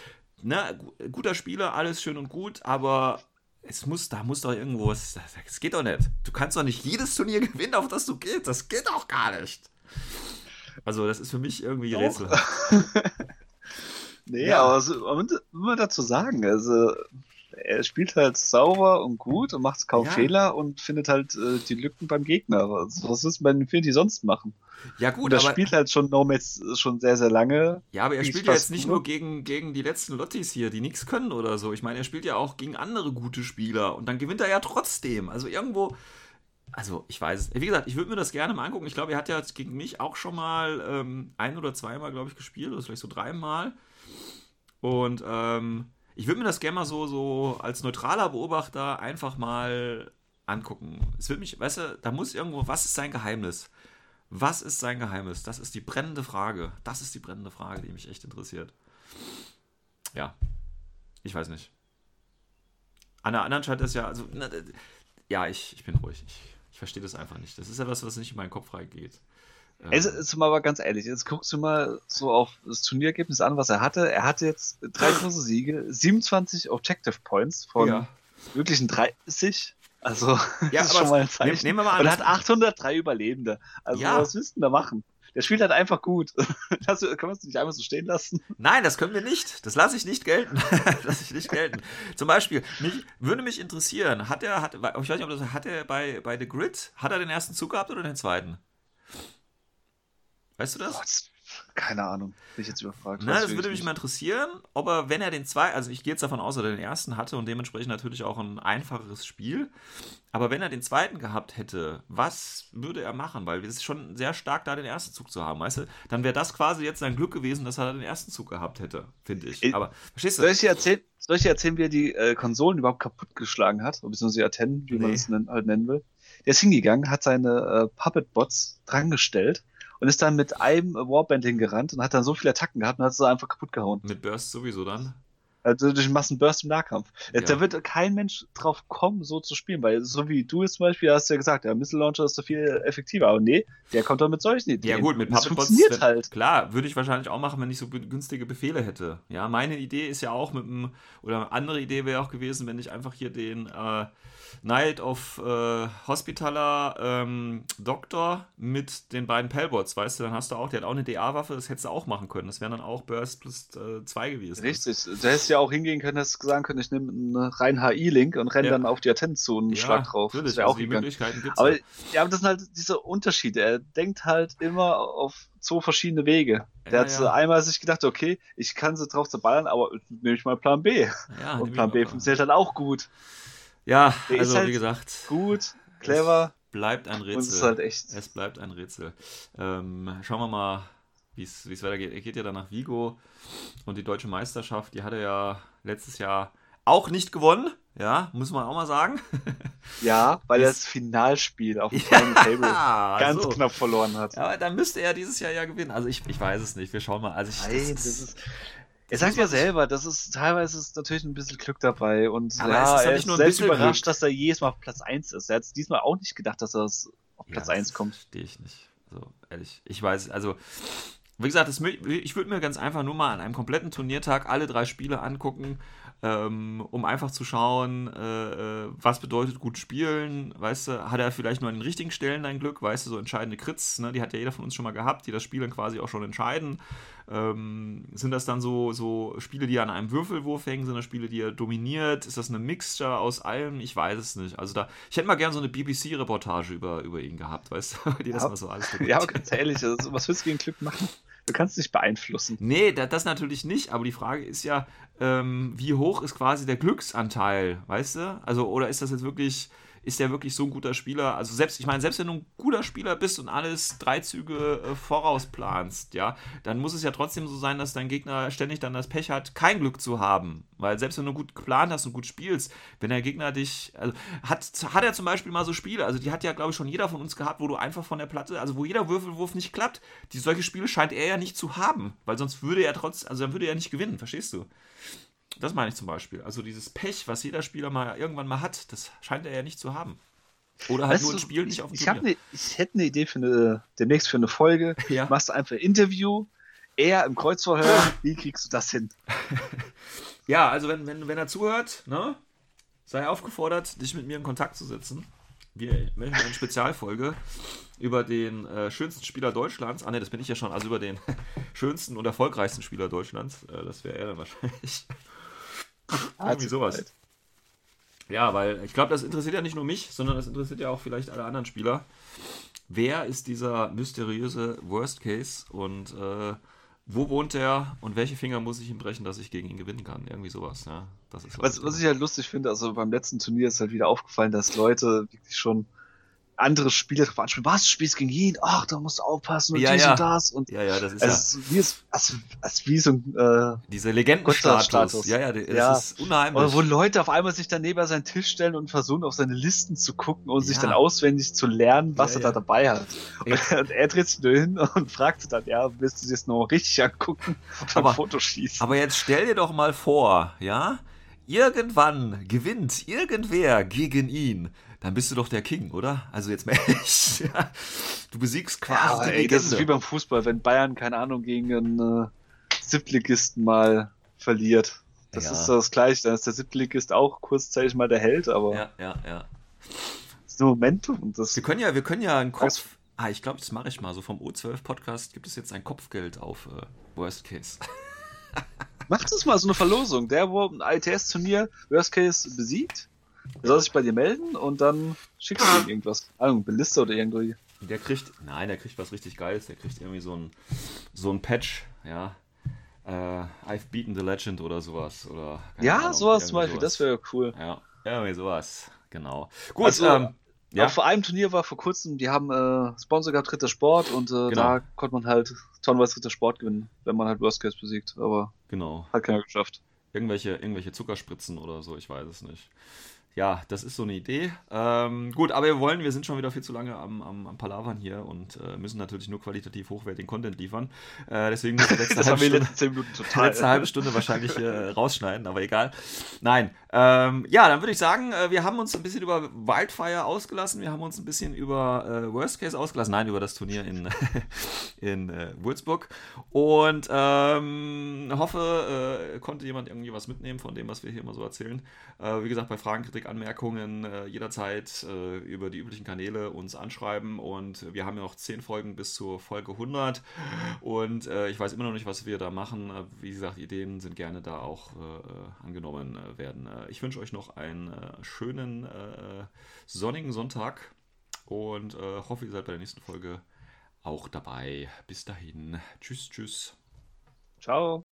ne, guter Spieler, alles schön und gut, aber es muss, da muss doch irgendwo, es, das geht doch nicht. Du kannst doch nicht jedes Turnier gewinnen, auf das du gehst. Das geht doch gar nicht. Also, das ist für mich irgendwie Rätsel. nee, ja. aber also, man muss dazu sagen, also er spielt halt sauber und gut und macht kaum ja. Fehler und findet halt äh, die Lücken beim Gegner. Was, was ist bei Infinity sonst machen? Ja, gut, und er spielt halt schon Nomads schon sehr, sehr lange. Ja, aber er spielt ja jetzt nicht nur gegen, gegen die letzten Lottis hier, die nichts können oder so. Ich meine, er spielt ja auch gegen andere gute Spieler und dann gewinnt er ja trotzdem. Also irgendwo. Also, ich weiß es. Wie gesagt, ich würde mir das gerne mal angucken. Ich glaube, er hat ja gegen mich auch schon mal ähm, ein oder zweimal, glaube ich, gespielt, oder vielleicht so dreimal. Und ähm, ich würde mir das gerne mal so, so als neutraler Beobachter einfach mal angucken. Es wird mich, weißt du, da muss irgendwo, was ist sein Geheimnis? Was ist sein Geheimnis? Das ist die brennende Frage. Das ist die brennende Frage, die mich echt interessiert. Ja, ich weiß nicht. An der anderen Seite ist ja, also, na, ja, ich, ich bin ruhig. Ich, ich verstehe das einfach nicht. Das ist ja was, was nicht in meinen Kopf reingeht. Also, jetzt mal aber ganz ehrlich, jetzt guckst du mal so auf das Turnierergebnis an, was er hatte. Er hatte jetzt drei große Siege, 27 Objective Points von ja. möglichen 30. Also, ja, das ist schon mal ein Zeichen. Nehmen wir mal an, Und er hat 803 Überlebende. Also, ja. was willst du denn da machen? Der spielt halt einfach gut. Das, können wir es nicht einfach so stehen lassen? Nein, das können wir nicht. Das lasse ich nicht gelten. lasse ich nicht gelten. Zum Beispiel, mich, würde mich interessieren, hat er, hat, ich weiß nicht, ob das, hat er bei, bei The Grid, hat er den ersten Zug gehabt oder den zweiten? Weißt du das? Gott, keine Ahnung, bin ich jetzt überfragt. Na, das würde mich mal interessieren, ob er, wenn er den zwei, also ich gehe jetzt davon aus, dass er den ersten hatte und dementsprechend natürlich auch ein einfacheres Spiel, aber wenn er den zweiten gehabt hätte, was würde er machen? Weil es ist schon sehr stark, da den ersten Zug zu haben, weißt du? Dann wäre das quasi jetzt sein Glück gewesen, dass er den ersten Zug gehabt hätte, finde ich. Äh, aber, verstehst du? Soll ich dir erzählen, soll ich dir erzählen wie er die äh, Konsolen überhaupt kaputtgeschlagen hat? Beziehungsweise Aten, wie nee. man es halt nennen will? Der ist hingegangen, hat seine äh, Puppet-Bots drangestellt und ist dann mit einem Warband hingerannt und hat dann so viele Attacken gehabt und hat sie einfach kaputt gehauen. Mit Burst sowieso dann? Also durch Massenburst im Nahkampf. Ja. Da wird kein Mensch drauf kommen, so zu spielen, weil so wie du jetzt zum Beispiel hast ja gesagt, der Missile Launcher ist so viel effektiver. Aber nee, der kommt doch mit solchen Ideen. Ja gut, mit Puppet funktioniert halt. Klar, würde ich wahrscheinlich auch machen, wenn ich so günstige Befehle hätte. Ja, meine Idee ist ja auch mit einem, oder eine andere Idee wäre auch gewesen, wenn ich einfach hier den äh, Knight of äh, Hospitaler ähm, Doktor mit den beiden Pellbots, weißt du, dann hast du auch, der hat auch eine DA-Waffe, das hättest du auch machen können. Das wären dann auch Burst plus 2 äh, gewesen. Richtig, du hättest ja auch hingehen können, dass du sagen können, ich nehme einen rein HI-Link und renne ja. dann auf die Atten zu und ja, Schlag drauf. Natürlich, das also auch die Möglichkeiten gibt's Aber ja, aber das sind halt diese Unterschiede. Er denkt halt immer auf zwei verschiedene Wege. Der ja, hat ja. einmal sich gedacht, okay, ich kann sie drauf zerballern, aber nehme ich mal Plan B. Ja, und Plan B funktioniert dann auch gut. Ja, Der also halt wie gesagt. Gut, clever. Es bleibt ein Rätsel. Und es ist halt echt. Es bleibt ein Rätsel. Ähm, schauen wir mal, wie es weitergeht. Er geht ja dann nach Vigo und die deutsche Meisterschaft, die hat er ja letztes Jahr auch nicht gewonnen. Ja, muss man auch mal sagen. Ja, weil er das Finalspiel auf dem Final Table Ja, ganz so. knapp verloren hat. Ja, aber dann müsste er dieses Jahr ja gewinnen. Also ich, ich weiß es nicht. Wir schauen mal. Also ich, Nein, das ist. Er sagt ja selber, das ist teilweise ist natürlich ein bisschen Glück dabei und Aber ja, ist er ist nur ein selbst bisschen überrascht, Glück. dass er jedes Mal auf Platz 1 ist. Er hat es diesmal auch nicht gedacht, dass er auf Platz Ja, 1 kommt. Verstehe ich nicht. So, ehrlich. Ich weiß, also, wie gesagt, das, ich würde mir ganz einfach nur mal an einem kompletten Turniertag alle drei Spiele angucken, ähm, um einfach zu schauen, äh, äh, was bedeutet gut spielen. Weißt du, hat er vielleicht nur an den richtigen Stellen ein Glück, weißt du, so entscheidende Crits, ne, die hat ja jeder von uns schon mal gehabt, die das Spiel dann quasi auch schon entscheiden. Ähm, sind das dann so, so Spiele, die an einem Würfelwurf hängen? Sind das Spiele, die er dominiert? Ist das eine Mixture aus allem? Ich weiß es nicht. Also da, ich hätte mal gern so eine BBC-Reportage über, über ihn gehabt, weißt du, die das Ja. mal so alles Ja, aber ganz ehrlich, also, was willst du gegen Glück machen? Du kannst nicht beeinflussen. Nee, da, das natürlich nicht, aber die Frage ist ja, ähm, wie hoch ist quasi der Glücksanteil, weißt du? Also, oder ist das jetzt wirklich, ist der wirklich so ein guter Spieler? Also selbst, ich meine, selbst wenn du ein guter Spieler bist und alles drei Züge äh, vorausplanst, ja, dann muss es ja trotzdem so sein, dass dein Gegner ständig dann das Pech hat, kein Glück zu haben. Weil selbst wenn du gut geplant hast und gut spielst, wenn der Gegner dich, also hat, hat er zum Beispiel mal so Spiele, also die hat ja, glaube ich, schon jeder von uns gehabt, wo du einfach von der Platte, also wo jeder Würfelwurf nicht klappt, die solche Spiele scheint er ja nicht zu haben, weil sonst würde er trotz, also dann würde er nicht gewinnen, verstehst du? Das meine ich zum Beispiel. Also dieses Pech, was jeder Spieler mal irgendwann mal hat, das scheint er ja nicht zu haben. Oder halt Weißt nur in du, Spielen ich, nicht auf dem ich, Turnier. ne, ich hätte eine Idee für eine, demnächst für eine Folge. Ja. Machst du einfach ein Interview, er im Kreuzverhör, wie kriegst du das hin? Ja, also wenn, wenn, wenn er zuhört, ne, sei aufgefordert, dich mit mir in Kontakt zu setzen. Wir machen eine Spezialfolge über den äh, schönsten Spieler Deutschlands. Ah ne, das bin ich ja schon. Also über den schönsten und erfolgreichsten Spieler Deutschlands. Äh, das wäre er dann wahrscheinlich. Irgendwie sowas. Ja, weil ich glaube, das interessiert ja nicht nur mich, sondern das interessiert ja auch vielleicht alle anderen Spieler. Wer ist dieser mysteriöse Worst Case und äh, wo wohnt er und welche Finger muss ich ihm brechen, dass ich gegen ihn gewinnen kann? Irgendwie sowas, ja. Das ist Was, was ich halt lustig finde, also beim letzten Turnier ist halt wieder aufgefallen, dass Leute wirklich schon andere Spieler drauf ansprechen. Was, du spielst gegen ihn? Ach, da musst du aufpassen und Ja, dies ja. und das. Und ja, ja, das ist also, ja wie, es, als, als wie so ein, äh, dieser Legendenstatus. Ja, ja, das Ja. ist unheimlich. oder wo Leute auf einmal sich dann neben seinen Tisch stellen und versuchen, auf seine Listen zu gucken und sich dann auswendig zu lernen, was er da dabei hat. Und, und er dreht sich nur hin und fragt dann, ja, willst du dir das noch richtig angucken und Aber- Foto schießen? Aber jetzt stell dir doch mal vor, ja, irgendwann gewinnt irgendwer gegen ihn. Dann bist du doch der King, oder? Also jetzt mal echt. Ja. Du besiegst quasi Ja, ey, das ist wie beim Fußball, wenn Bayern, keine Ahnung, gegen einen äh, Siebtligisten mal verliert. Das Ja. ist das Gleiche. Dann ist der Siebtligist auch kurzzeitig mal der Held, aber Ja, ja, ja. das ist nur Momentum. Und das, Wir können ja, wir können ja einen? Kopf. Ah, ich glaube, das mache ich mal. So vom O12-Podcast gibt es jetzt ein Kopfgeld auf äh, Worst Case. Macht es mal so eine Verlosung. Der, wo ein ITS-Turnier Worst Case besiegt, der soll sich bei dir melden und dann schickst du ihm irgendwas. Ahnung, Beliste oder irgendwie. Der kriegt, nein, der kriegt was richtig Geiles. Der kriegt irgendwie so ein, so ein Patch, ja. Äh, I've beaten the legend oder sowas. Oder, keine Ja, Ahnung, sowas zum Beispiel, das wäre cool. Ja, irgendwie sowas, genau. Gut, Also, ähm, ja, Auch vor einem Turnier war vor kurzem, die haben äh, Sponsor gehabt, Ritter Sport, und äh, Genau. da konnte man halt tonnenweise Ritter Sport gewinnen, wenn man halt Worst Case besiegt, aber genau. hat keiner geschafft. Irgendwelche, irgendwelche Zuckerspritzen oder so, ich weiß es nicht. Ja, das ist so eine Idee. Ähm, gut, aber wir wollen, wir sind schon wieder viel zu lange am, am, am Palavern hier und äh, müssen natürlich nur qualitativ hochwertigen Content liefern. Äh, deswegen müssen wir letzte halbe wir Stunde- den letzten 10 Minuten die total. letzte halbe Stunde wahrscheinlich äh, rausschneiden, aber egal. Nein. Ähm, ja, dann würde ich sagen, äh, wir haben uns ein bisschen über Wildfire ausgelassen, wir haben uns ein bisschen über äh, Worst Case ausgelassen, nein, über das Turnier in, in äh, Würzburg und ähm, hoffe, konnte jemand irgendwie was mitnehmen von dem, was wir hier immer so erzählen. Äh, wie gesagt, bei Fragen, Kritik, Anmerkungen äh, jederzeit äh, über die üblichen Kanäle uns anschreiben und wir haben ja noch 10 Folgen bis zur Folge 100 und äh, ich weiß immer noch nicht, was wir da machen. Äh, Wie gesagt, Ideen sind gerne da auch äh, angenommen äh, werden. Äh, ich wünsche euch noch einen schönen sonnigen Sonntag und hoffe, ihr seid bei der nächsten Folge auch dabei. Bis dahin. Tschüss, tschüss. Ciao.